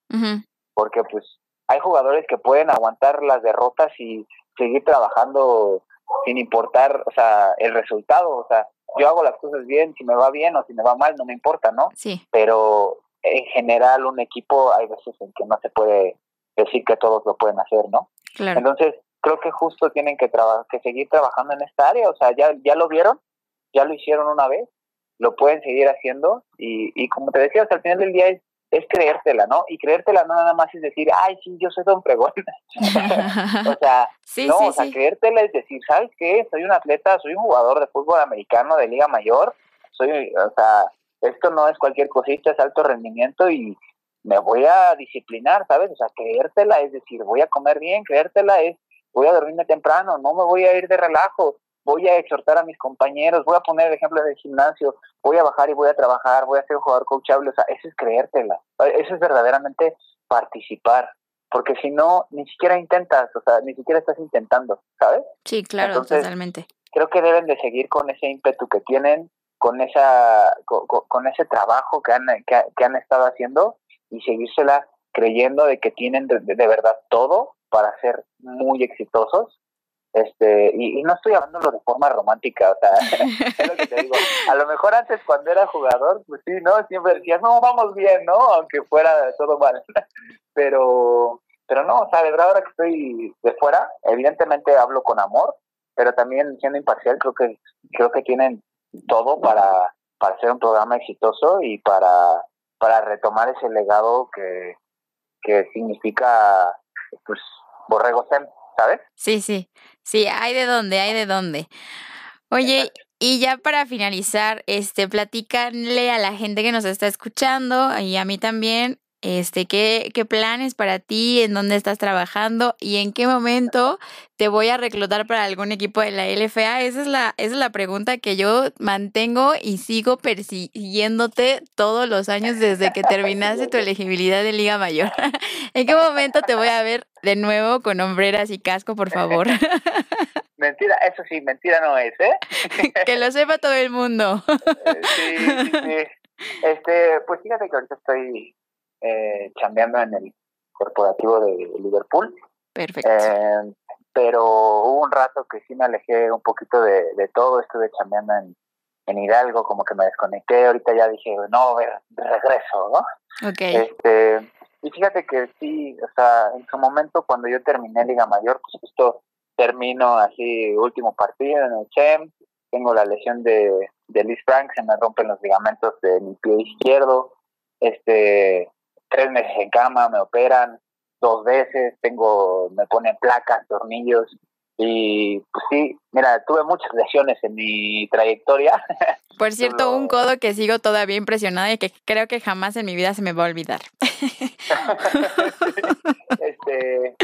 Speaker 3: Porque pues hay jugadores que pueden aguantar las derrotas y seguir trabajando sin importar o sea el resultado. O sea yo hago las cosas bien si me va bien o si me va mal no me importa no
Speaker 1: sí.
Speaker 3: Pero en general un equipo hay veces en que no se puede decir que todos lo pueden hacer, ¿no?
Speaker 1: Claro.
Speaker 3: Entonces, creo que justo tienen que, que seguir trabajando en esta área, o sea, ya, ya lo vieron, ya lo hicieron una vez, lo pueden seguir haciendo y, y como te decía, hasta al final del día es, es creértela, ¿no? Y creértela no nada más es decir, ay, sí, yo soy Don Pregón. o sea, no, o sea, creértela es decir, ¿sabes qué? Soy un atleta, soy un jugador de fútbol americano de Liga Mayor, soy, o sea, esto no es cualquier cosita, es alto rendimiento y me voy a disciplinar, ¿sabes? O sea, creértela es decir, voy a comer bien, creértela es, voy a dormirme temprano, no me voy a ir de relajo, voy a exhortar a mis compañeros, voy a poner el ejemplo del gimnasio, voy a bajar y voy a trabajar, voy a ser un jugador coachable, o sea, eso es creértela, eso es verdaderamente participar, porque si no, ni siquiera intentas, o sea, ni siquiera estás intentando, ¿sabes?
Speaker 1: Sí, claro, totalmente.
Speaker 3: Creo que deben de seguir con ese ímpetu que tienen, con esa con, ese trabajo que han, que, han estado haciendo y seguírsela creyendo de que tienen de, verdad todo para ser muy exitosos este y, no estoy hablándolo de forma romántica o sea es lo que te digo. A lo mejor antes cuando era jugador pues sí no siempre decías no vamos bien no aunque fuera todo mal. Pero pero no o sea de verdad ahora que estoy de fuera evidentemente hablo con amor pero también siendo imparcial creo que creo que tienen todo para, para hacer un programa exitoso y para, para retomar ese legado que, que significa pues Borrego Sem, ¿sabes?
Speaker 1: Sí, sí, sí, hay de dónde, hay de dónde. Oye, y ya para finalizar, este, platícanle a la gente que nos está escuchando y a mí también, este, ¿qué, qué planes para ti, en dónde estás trabajando y en qué momento te voy a reclutar para algún equipo de la LFA. Esa es la, esa es la pregunta que yo mantengo y sigo persiguiéndote todos los años desde que terminaste tu elegibilidad de Liga Mayor. ¿En qué momento te voy a ver de nuevo con hombreras y casco, por favor?
Speaker 3: Mentira, eso sí, mentira no es, ¿eh?
Speaker 1: que lo sepa todo el mundo.
Speaker 3: sí, sí, Este, pues fíjate que ahorita estoy eh, chambeando en el corporativo de Liverpool.
Speaker 1: Perfecto.
Speaker 3: Eh, pero hubo un rato que sí me alejé un poquito de, de todo, estuve chambeando en, en Hidalgo, como que me desconecté, ahorita ya dije, no, regreso, ¿no?
Speaker 1: Ok.
Speaker 3: Este, y fíjate que sí, o sea, en su momento cuando yo terminé Liga Mayor, pues justo termino así, último partido en el CHEM, tengo la lesión de, de Liz Frank, se me rompen los ligamentos de mi pie izquierdo, este, tres meses en cama, me operan dos veces, tengo, me ponen placas, tornillos, y pues sí, mira, tuve muchas lesiones en mi trayectoria.
Speaker 1: Por cierto, un codo que sigo todavía impresionada y que creo que jamás en mi vida se me va a olvidar.
Speaker 3: este,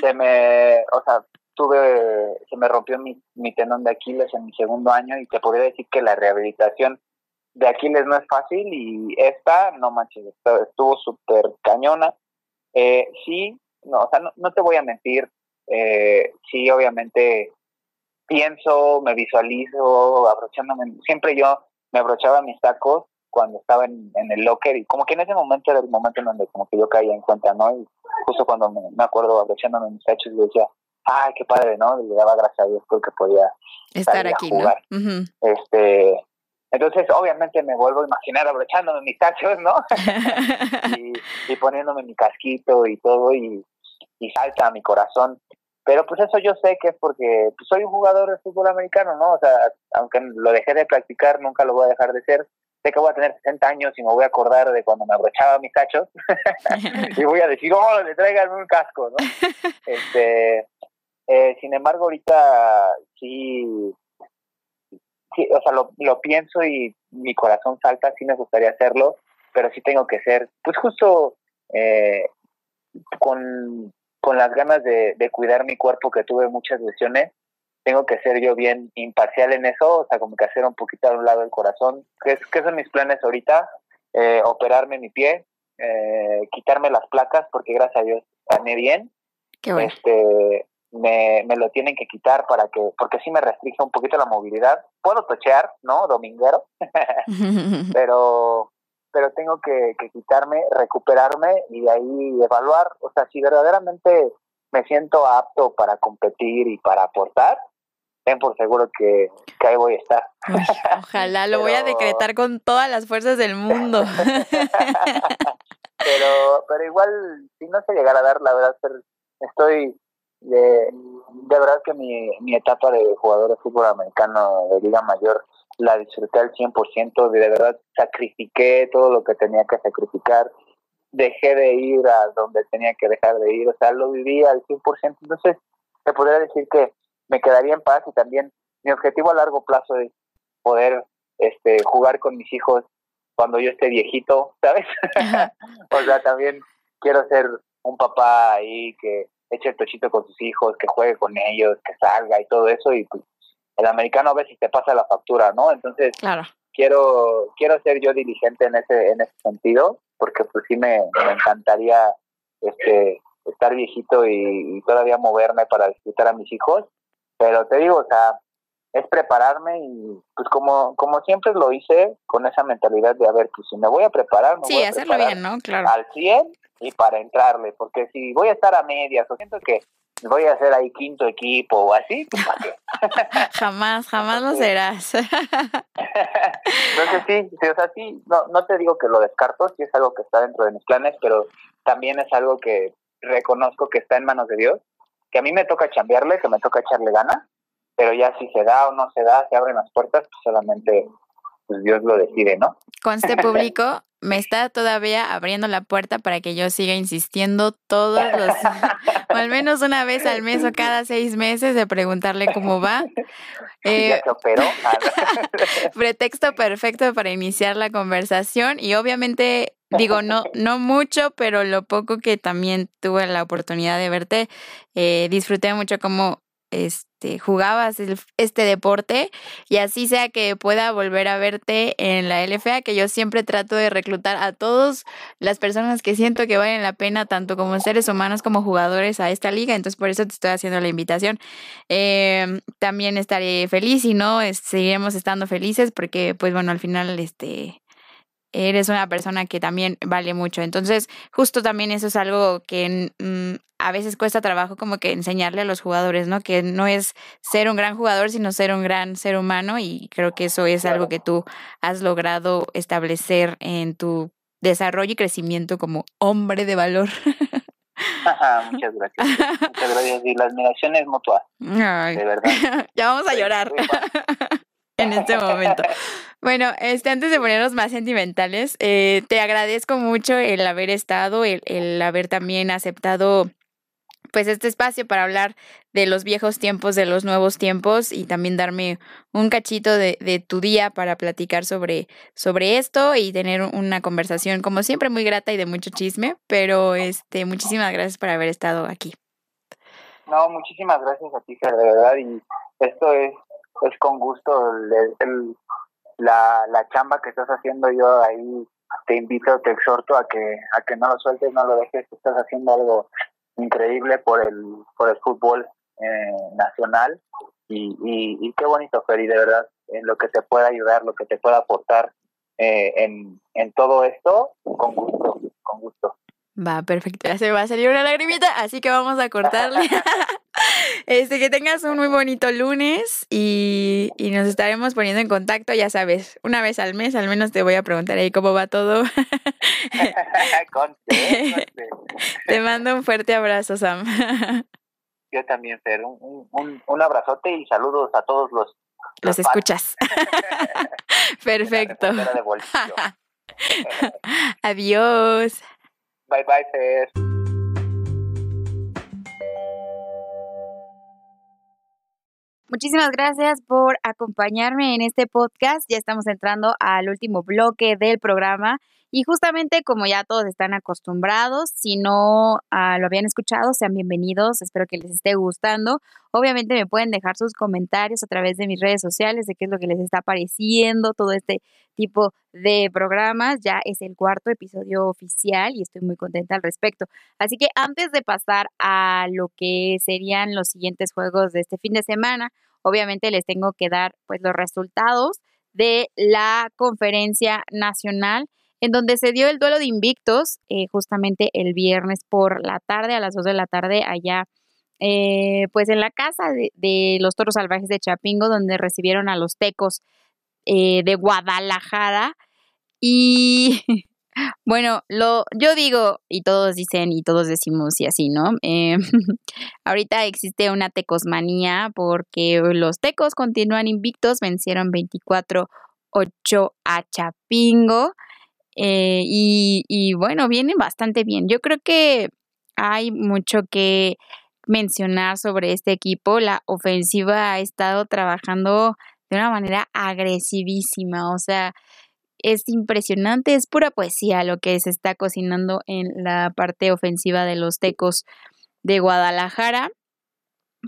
Speaker 3: se me, o sea, tuve, se me rompió mi, mi tenón de Aquiles en mi segundo año y te podría decir que la rehabilitación de Aquiles no es fácil y esta, no manches, estuvo súper cañona. Eh, sí, no, o sea, no, te voy a mentir, eh, sí, obviamente pienso, me visualizo abrochándome, siempre yo me abrochaba mis tacos cuando estaba en, el locker y como que en ese momento era el momento en donde como que yo caía en cuenta, ¿no? Y justo cuando me, acuerdo abrochándome mis tachos, yo decía, ay, qué padre, ¿no? le daba gracias a Dios porque podía
Speaker 1: estar aquí,
Speaker 3: jugar. Este, entonces, obviamente me vuelvo a imaginar abrochándome mis tachos, ¿no? y, poniéndome mi casquito y todo, y, salta a mi corazón. pero pues eso yo sé que es porque pues, soy un jugador de fútbol americano, ¿no? O sea, aunque lo dejé de practicar, nunca lo voy a dejar de ser. Sé que voy a tener 60 años y me voy a acordar de cuando me abrochaba mis cachos y voy a decir, oh, le traigan un casco, ¿no? Este, eh, sin embargo, ahorita sí, sí, o sea, lo, lo pienso y mi corazón salta, sí me gustaría hacerlo, pero sí tengo que ser, pues justo eh, con, con las ganas de, de cuidar mi cuerpo, que tuve muchas lesiones, tengo que ser yo bien imparcial en eso, o sea, como que hacer un poquito a un lado el corazón. ¿Qué, qué son mis planes ahorita? Eh, operarme mi pie, eh, quitarme las placas, porque gracias a Dios gané bien.
Speaker 1: Qué bueno.
Speaker 3: Este, me, me lo tienen que quitar para que, porque sí me restringe un poquito la movilidad. Puedo tochear, ¿no? Dominguero, pero pero tengo que, que quitarme, recuperarme y de ahí evaluar, o sea, si verdaderamente me siento apto para competir y para aportar, ten por seguro que, que ahí voy a estar.
Speaker 1: Uy, ojalá, lo voy a decretar con todas las fuerzas del mundo.
Speaker 3: pero pero igual si no se llegara a dar la verdad estoy de, de verdad que mi, mi etapa de jugador de fútbol americano de liga mayor la disfruté al 100% de verdad sacrifiqué todo lo que tenía que sacrificar dejé de ir a donde tenía que dejar de ir o sea lo viví al 100% entonces te podría decir que me quedaría en paz y también mi objetivo a largo plazo es poder este jugar con mis hijos cuando yo esté viejito, ¿sabes? O sea, también quiero ser un papá ahí que eche el tochito con sus hijos, que juegue con ellos, que salga y todo eso y pues el americano a veces te pasa la factura, ¿no? Entonces
Speaker 1: Claro.
Speaker 3: quiero quiero ser yo diligente en ese en ese sentido porque pues sí me, me encantaría este estar viejito y, y todavía moverme para disfrutar a mis hijos pero te digo o sea es prepararme y pues como como siempre lo hice con esa mentalidad de a ver pues si me voy a preparar me voy
Speaker 1: Sí,
Speaker 3: a
Speaker 1: hacerlo
Speaker 3: preparar
Speaker 1: bien, ¿no? Claro.
Speaker 3: al 100 y para entrarle porque si voy a estar a medias o siento que voy a hacer ahí quinto equipo o así pues.
Speaker 1: Jamás, jamás lo serás.
Speaker 3: Entonces sí, sí, o sea, sí, no, no te digo que lo descarto, sí es algo que está dentro de mis planes, pero también es algo que reconozco que está en manos de Dios, que a mí me toca chambearle, que me toca echarle ganas, pero ya si se da o no se da, se abren las puertas, pues solamente pues Dios lo decide, ¿no?
Speaker 1: Conste público, me está todavía abriendo la puerta para que yo siga insistiendo todos los, o al menos una vez al mes o cada seis meses de preguntarle cómo va. Eh, pretexto perfecto para iniciar la conversación y obviamente digo no no mucho pero lo poco que también tuve la oportunidad de verte eh, disfruté mucho cómo este jugabas el- este deporte y así sea que pueda volver a verte en la LFA que yo siempre trato de reclutar a todas las personas que siento que valen la pena tanto como seres humanos como jugadores a esta liga entonces por eso te estoy haciendo la invitación. Eh, también estaré feliz y no seguiremos estando felices porque pues bueno al final este eres una persona que también vale mucho entonces justo también eso es algo que mm, a veces cuesta trabajo como que enseñarle a los jugadores no que no es ser un gran jugador sino ser un gran ser humano y creo que eso es algo que tú has logrado establecer en tu desarrollo y crecimiento como hombre de valor
Speaker 3: Ajá, muchas gracias. Muchas gracias. Y la admiración es mutua,
Speaker 1: Ay,
Speaker 3: de verdad.
Speaker 1: ya vamos a llorar en este momento. Bueno, este, antes de ponernos más sentimentales, eh, te agradezco mucho el haber estado, el, el haber también aceptado pues este espacio para hablar de los viejos tiempos, de los nuevos tiempos y también darme un cachito de, de tu día para platicar sobre, sobre esto y tener una conversación como siempre muy grata y de mucho chisme, pero este muchísimas gracias por haber estado aquí.
Speaker 3: No, muchísimas gracias a ti, de verdad. Y esto es, es con gusto el- la, la chamba que estás haciendo. Yo ahí te invito, te exhorto a que a que no lo sueltes, no lo dejes. Estás haciendo algo increíble por el por el fútbol eh, nacional. Y, y, qué bonito, Fer, y de verdad, en lo que te pueda ayudar, lo que te pueda aportar eh, en, en todo esto, con gusto, con gusto.
Speaker 1: Va, perfecto. Ya se va a salir una lagrimita, así que vamos a cortarle. este, que tengas un muy bonito lunes y, y nos estaremos poniendo en contacto, ya sabes, una vez al mes, al menos te voy a preguntar ahí cómo va todo. Te mando un fuerte abrazo, Sam.
Speaker 3: Yo también, Fer. Un, un, un abrazote y saludos a todos los...
Speaker 1: Los, escuchas. Perfecto. Adiós.
Speaker 3: Bye bye.
Speaker 1: Muchísimas gracias por acompañarme en este podcast. Ya estamos entrando al último bloque del programa y justamente como ya todos están acostumbrados, si no ah, lo habían escuchado, sean bienvenidos, espero que les esté gustando. Obviamente me pueden dejar sus comentarios a través de mis redes sociales de qué es lo que les está pareciendo todo este tipo de programas. Ya es el cuarto episodio oficial y estoy muy contenta al respecto. Así que antes de pasar a lo que serían los siguientes juegos de este fin de semana, obviamente les tengo que dar pues los resultados de la conferencia nacional en donde se dio el duelo de invictos eh, justamente el viernes por la tarde, a las 2 de la tarde, allá eh, pues en la casa de, los toros salvajes de Chapingo, donde recibieron a los tecos eh, de Guadalajara. Y bueno, lo, yo digo, y todos dicen y todos decimos y así, ¿no? ahorita existe una tecosmanía porque los tecos continúan invictos, vencieron 24-8 a Chapingo. Eh, y, y bueno, vienen bastante bien. Yo creo que hay mucho que mencionar sobre este equipo. La ofensiva ha estado trabajando de una manera agresivísima, o sea, es impresionante, es pura poesía lo que se está cocinando en la parte ofensiva de los Tecos de Guadalajara.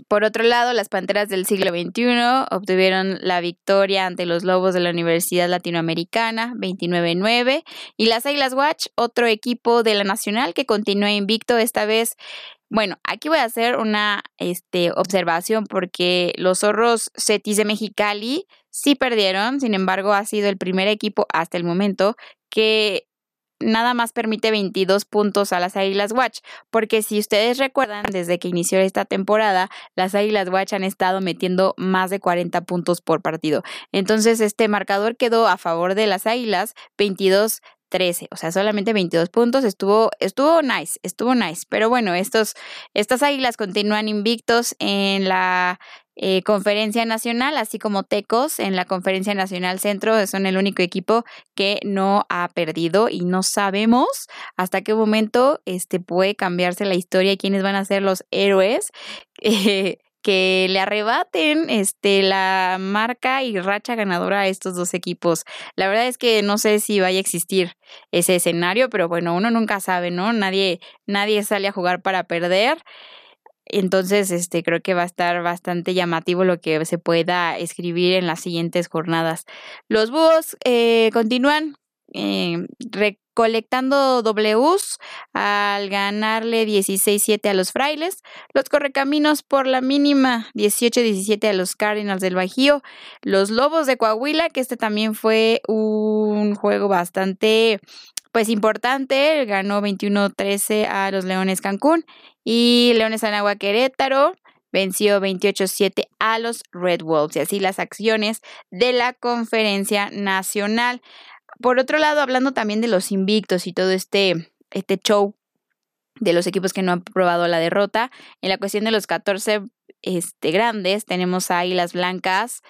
Speaker 1: Por otro lado, las Panteras del siglo XXI obtuvieron la victoria ante los Lobos de la Universidad Latinoamericana 29-9 y las Águilas Watch, otro equipo de la Nacional que continúa invicto esta vez. Bueno, aquí voy a hacer una este, observación porque los zorros Cetis de Mexicali sí perdieron, sin embargo ha sido el primer equipo hasta el momento que nada más permite 22 puntos a las Águilas Watch, porque si ustedes recuerdan, desde que inició esta temporada, las Águilas Watch han estado metiendo más de 40 puntos por partido. Entonces, este marcador quedó a favor de las Águilas, 22 13, o sea, solamente 22 puntos, estuvo, estuvo nice, estuvo nice, pero bueno, estos, estas águilas continúan invictos en la eh, conferencia nacional, así como Tecos en la conferencia nacional centro, son el único equipo que no ha perdido y no sabemos hasta qué momento este, puede cambiarse la historia y quiénes van a ser los héroes. Eh, que le arrebaten este la marca y racha ganadora a estos dos equipos. La verdad es que no sé si vaya a existir ese escenario, pero bueno, uno nunca sabe, ¿no? Nadie nadie sale a jugar para perder. Entonces, este creo que va a estar bastante llamativo lo que se pueda escribir en las siguientes jornadas. Los búhos eh, continúan eh, colectando Ws al ganarle 16-7 a los frailes, los correcaminos por la mínima 18-17 a los Cardinals del Bajío, los Lobos de Coahuila, que este también fue un juego bastante pues importante, ganó 21-13 a los Leones Cancún y Leones Anagua Querétaro venció 28-7 a los Red Wolves y así las acciones de la conferencia nacional. Por otro lado, hablando también de los invictos y todo este, este show de los equipos que no han probado la derrota, en la cuestión de los 14 este, grandes tenemos a Águilas Blancas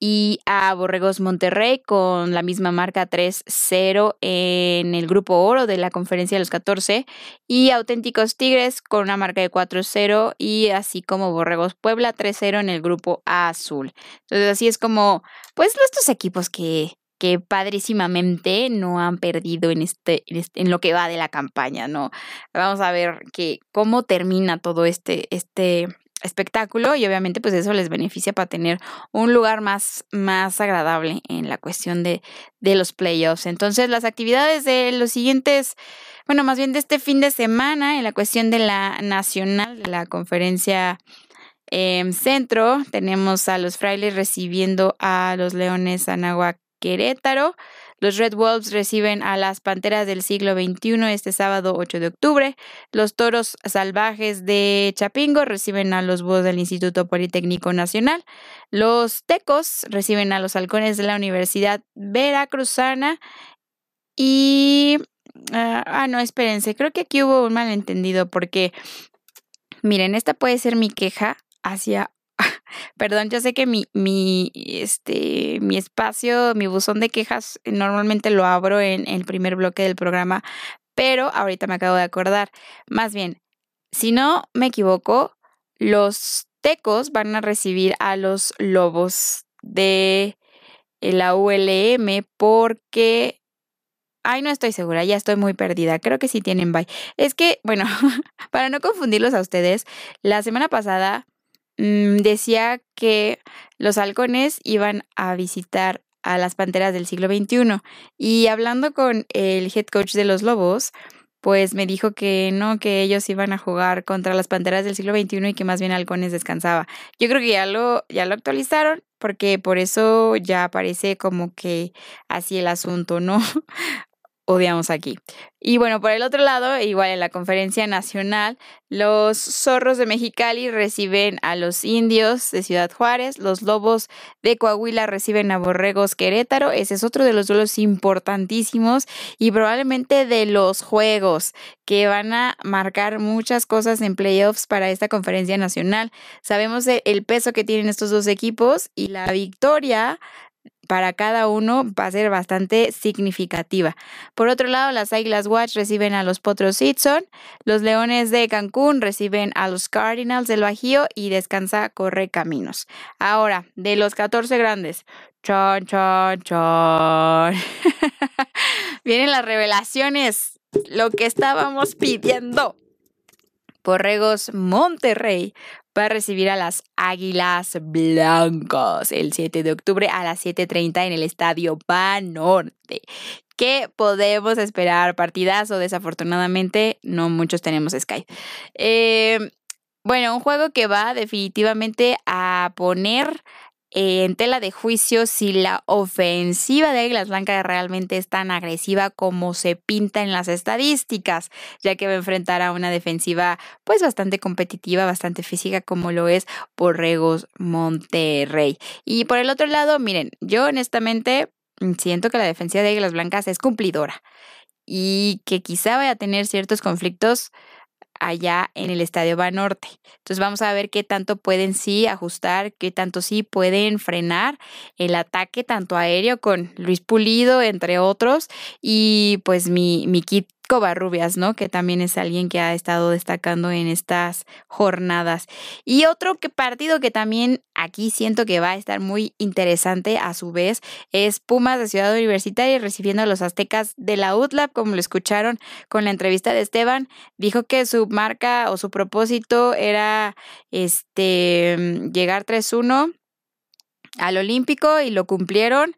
Speaker 1: y a Borregos Monterrey con la misma marca 3-0 en el grupo oro de la conferencia de los 14 y Auténticos Tigres con una marca de 4-0 y así como Borregos Puebla 3-0 en el grupo azul. Entonces así es como pues estos equipos que que padrísimamente no han perdido en este, este, en lo que va de la campaña, ¿no? Vamos a ver que cómo termina todo este, este espectáculo y obviamente pues eso les beneficia para tener un lugar más, más agradable en la cuestión de, de los playoffs. Entonces las actividades de los siguientes, bueno, más bien de este fin de semana en la cuestión de la nacional, de la conferencia em, centro, tenemos a los frailes recibiendo a los leones Anahuac Querétaro. Los Red Wolves reciben a las Panteras del siglo XXI este sábado 8 de octubre. Los Toros Salvajes de Chapingo reciben a los Búhos del Instituto Politécnico Nacional. Los Tecos reciben a los Halcones de la Universidad Veracruzana. Y... ah, ah no, espérense, creo que aquí hubo un malentendido porque miren, esta puede ser mi queja hacia Perdón, yo sé que mi, mi, este, mi espacio, mi buzón de quejas, normalmente lo abro en el primer bloque del programa, pero ahorita me acabo de acordar. Más bien, si no me equivoco, los tecos van a recibir a los lobos de la ULM porque Ay, no estoy segura, ya estoy muy perdida. Creo que sí tienen bye. Es que, bueno, para no confundirlos a ustedes, la semana pasada decía que los halcones iban a visitar a las panteras del siglo XXI. Y hablando con el head coach de los lobos, pues me dijo que no, que ellos iban a jugar contra las Panteras del siglo XXI y que más bien Halcones descansaba. Yo creo que ya lo, ya lo actualizaron porque por eso ya aparece como que así el asunto, ¿no? odiamos aquí. Y bueno, por el otro lado, igual en la conferencia nacional, los zorros de Mexicali reciben a los indios de Ciudad Juárez, los lobos de Coahuila reciben a borregos Querétaro, ese es otro de los duelos importantísimos y probablemente de los juegos que van a marcar muchas cosas en playoffs para esta conferencia nacional. Sabemos el peso que tienen estos dos equipos y la victoria para cada uno va a ser bastante significativa. Por otro lado, las Águilas Watch reciben a los Potros Hitson, los Leones de Cancún reciben a los Cardinals del Bajío y descansa Corre Caminos. Ahora, de los 14 grandes, chon, chon, chon. Vienen las revelaciones, lo que estábamos pidiendo. Borregos Monterrey va a recibir a las Águilas Blancos el 7 de octubre a las 7.30 en el Estadio Panorte. ¿Qué podemos esperar? Partidazo, desafortunadamente, no muchos tenemos Sky. Eh, bueno, un juego que va definitivamente a poner en tela de juicio si la ofensiva de Águilas Blancas realmente es tan agresiva como se pinta en las estadísticas, ya que va a enfrentar a una defensiva pues bastante competitiva, bastante física como lo es Borregos Monterrey. Y por el otro lado, miren, yo honestamente siento que la defensiva de Águilas Blancas es cumplidora y que quizá vaya a tener ciertos conflictos allá en el Estadio Banorte. Entonces vamos a ver qué tanto pueden sí ajustar, qué tanto sí pueden frenar el ataque tanto aéreo con Luis Pulido, entre otros, y pues mi, mi kit Covarrubias, ¿no? Que también es alguien que ha estado destacando en estas jornadas. Y otro partido que también aquí siento que va a estar muy interesante a su vez es Pumas de Ciudad Universitaria recibiendo a los aztecas de la UTLAB, como lo escucharon con la entrevista de Esteban, dijo que su marca o su propósito era este llegar 3-1 al Olímpico y lo cumplieron.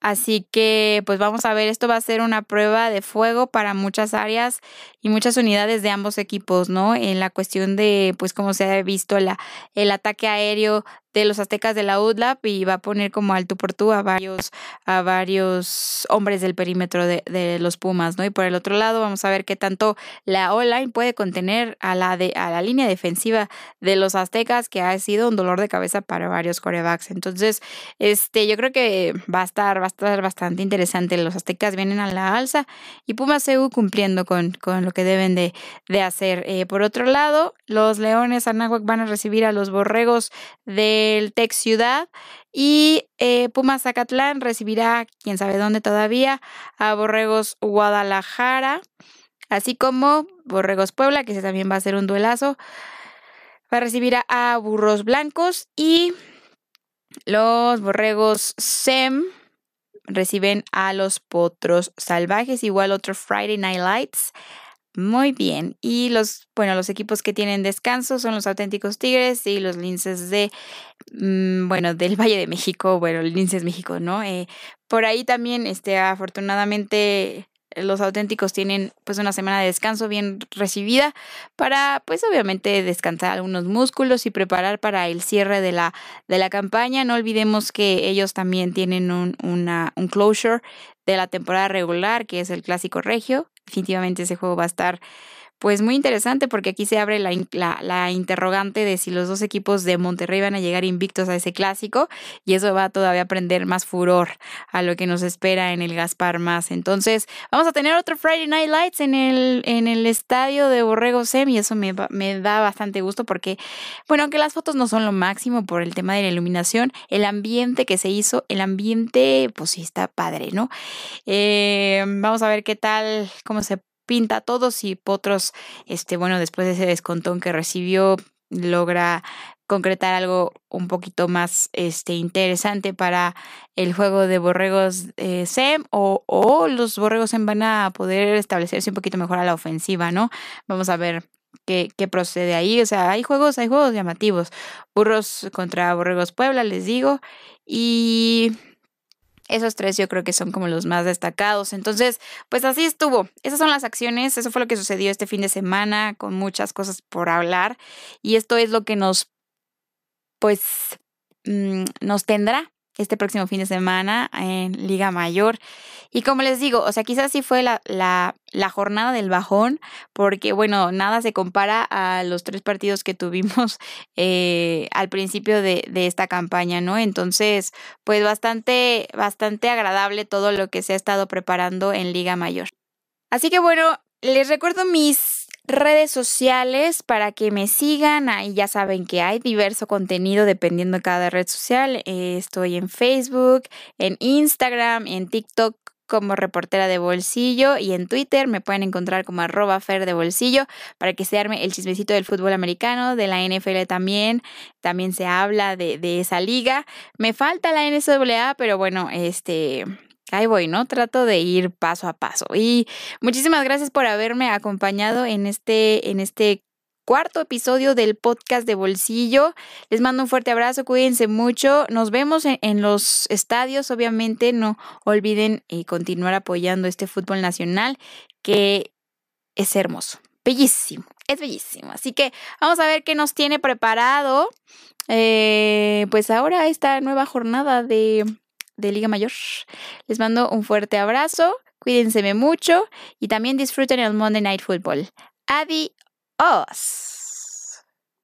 Speaker 1: Así que pues vamos a ver, esto va a ser una prueba de fuego para muchas áreas y muchas unidades de ambos equipos, ¿no? En la cuestión de pues como se ha visto la, el ataque aéreo de los aztecas de la UDLAP y va a poner como alto por tú a varios, a varios hombres del perímetro de, de, los Pumas, ¿no? Y por el otro lado vamos a ver qué tanto la online puede contener a la, de, a la línea defensiva de los aztecas, que ha sido un dolor de cabeza para varios corebacks. Entonces, este, yo creo que va a estar, va a estar bastante interesante. Los aztecas vienen a la alza y Pumas CU cumpliendo con, con lo que deben de, de hacer. Eh, por otro lado, los Leones Anáhuac van a recibir a los Borregos de el Tech Ciudad y eh, Pumas Zacatlán recibirá, quién sabe dónde todavía, a Borregos Guadalajara, así como Borregos Puebla, que ese también va a ser un duelazo, va a recibir a, Burros Blancos y los Borregos SEM reciben a los Potros Salvajes, igual otro Friday Night Lights muy bien. Y los, bueno, los equipos que tienen descanso son los auténticos Tigres y los Linces de, mm, bueno, del Valle de México, bueno, Linces México, ¿no? Eh, por ahí también, este, afortunadamente, los auténticos tienen pues una semana de descanso bien recibida para pues obviamente descansar algunos músculos y preparar para el cierre de la, de la campaña. No olvidemos que ellos también tienen un, una, un closure de la temporada regular que es el clásico regio definitivamente ese juego va a estar pues muy interesante porque aquí se abre la, la, interrogante de si los dos equipos de Monterrey van a llegar invictos a ese clásico y eso va todavía a prender más furor a lo que nos espera en el Gaspar más. Entonces vamos a tener otro Friday Night Lights en el, en el estadio de Borrego Sem y eso me, me da bastante gusto porque, bueno, aunque las fotos no son lo máximo por el tema de la iluminación, el ambiente que se hizo, el ambiente pues sí está padre, ¿no? Eh, vamos a ver qué tal, cómo se pinta todos y Potros, este, bueno, después de ese descontón que recibió, logra concretar algo un poquito más este, interesante para el juego de borregos eh, SEM o, o, los borregos SEM van a poder establecerse un poquito mejor a la ofensiva, ¿no? Vamos a ver qué, qué procede ahí. O sea, hay juegos, hay juegos llamativos. Burros contra borregos Puebla, les digo. Y esos tres yo creo que son como los más destacados. Entonces, pues así estuvo. Esas son las acciones. Eso fue lo que sucedió este fin de semana con muchas cosas por hablar. Y esto es lo que nos, pues, mm, nos tendrá este próximo fin de semana en Liga Mayor. Y como les digo, o sea, quizás sí fue la, la, la, jornada del bajón, porque bueno, nada se compara a los tres partidos que tuvimos eh, al principio de, de, esta campaña, ¿no? Entonces, pues bastante, bastante agradable todo lo que se ha estado preparando en Liga Mayor. Así que bueno, les recuerdo mis redes sociales para que me sigan. Ahí ya saben que hay diverso contenido dependiendo de cada red social. Eh, estoy en Facebook, en Instagram, en TikTok como reportera de bolsillo y en Twitter me pueden encontrar como arroba fer de bolsillo para que se arme el chismecito del fútbol americano, de la NFL también, también se habla de, de esa liga. Me falta la NCAA, pero bueno, este ahí voy, ¿no? Trato de ir paso a paso. Y muchísimas gracias por haberme acompañado en este, en este cuarto episodio del podcast de Bolsillo. Les mando un fuerte abrazo, cuídense mucho. Nos vemos en, los estadios, obviamente. No olviden eh, continuar apoyando este fútbol nacional que es hermoso, bellísimo, es bellísimo. Así que vamos a ver qué nos tiene preparado. Eh, pues ahora esta nueva jornada de de Liga Mayor. Les mando un fuerte abrazo, cuídense mucho y también disfruten el Monday Night Football. Adiós.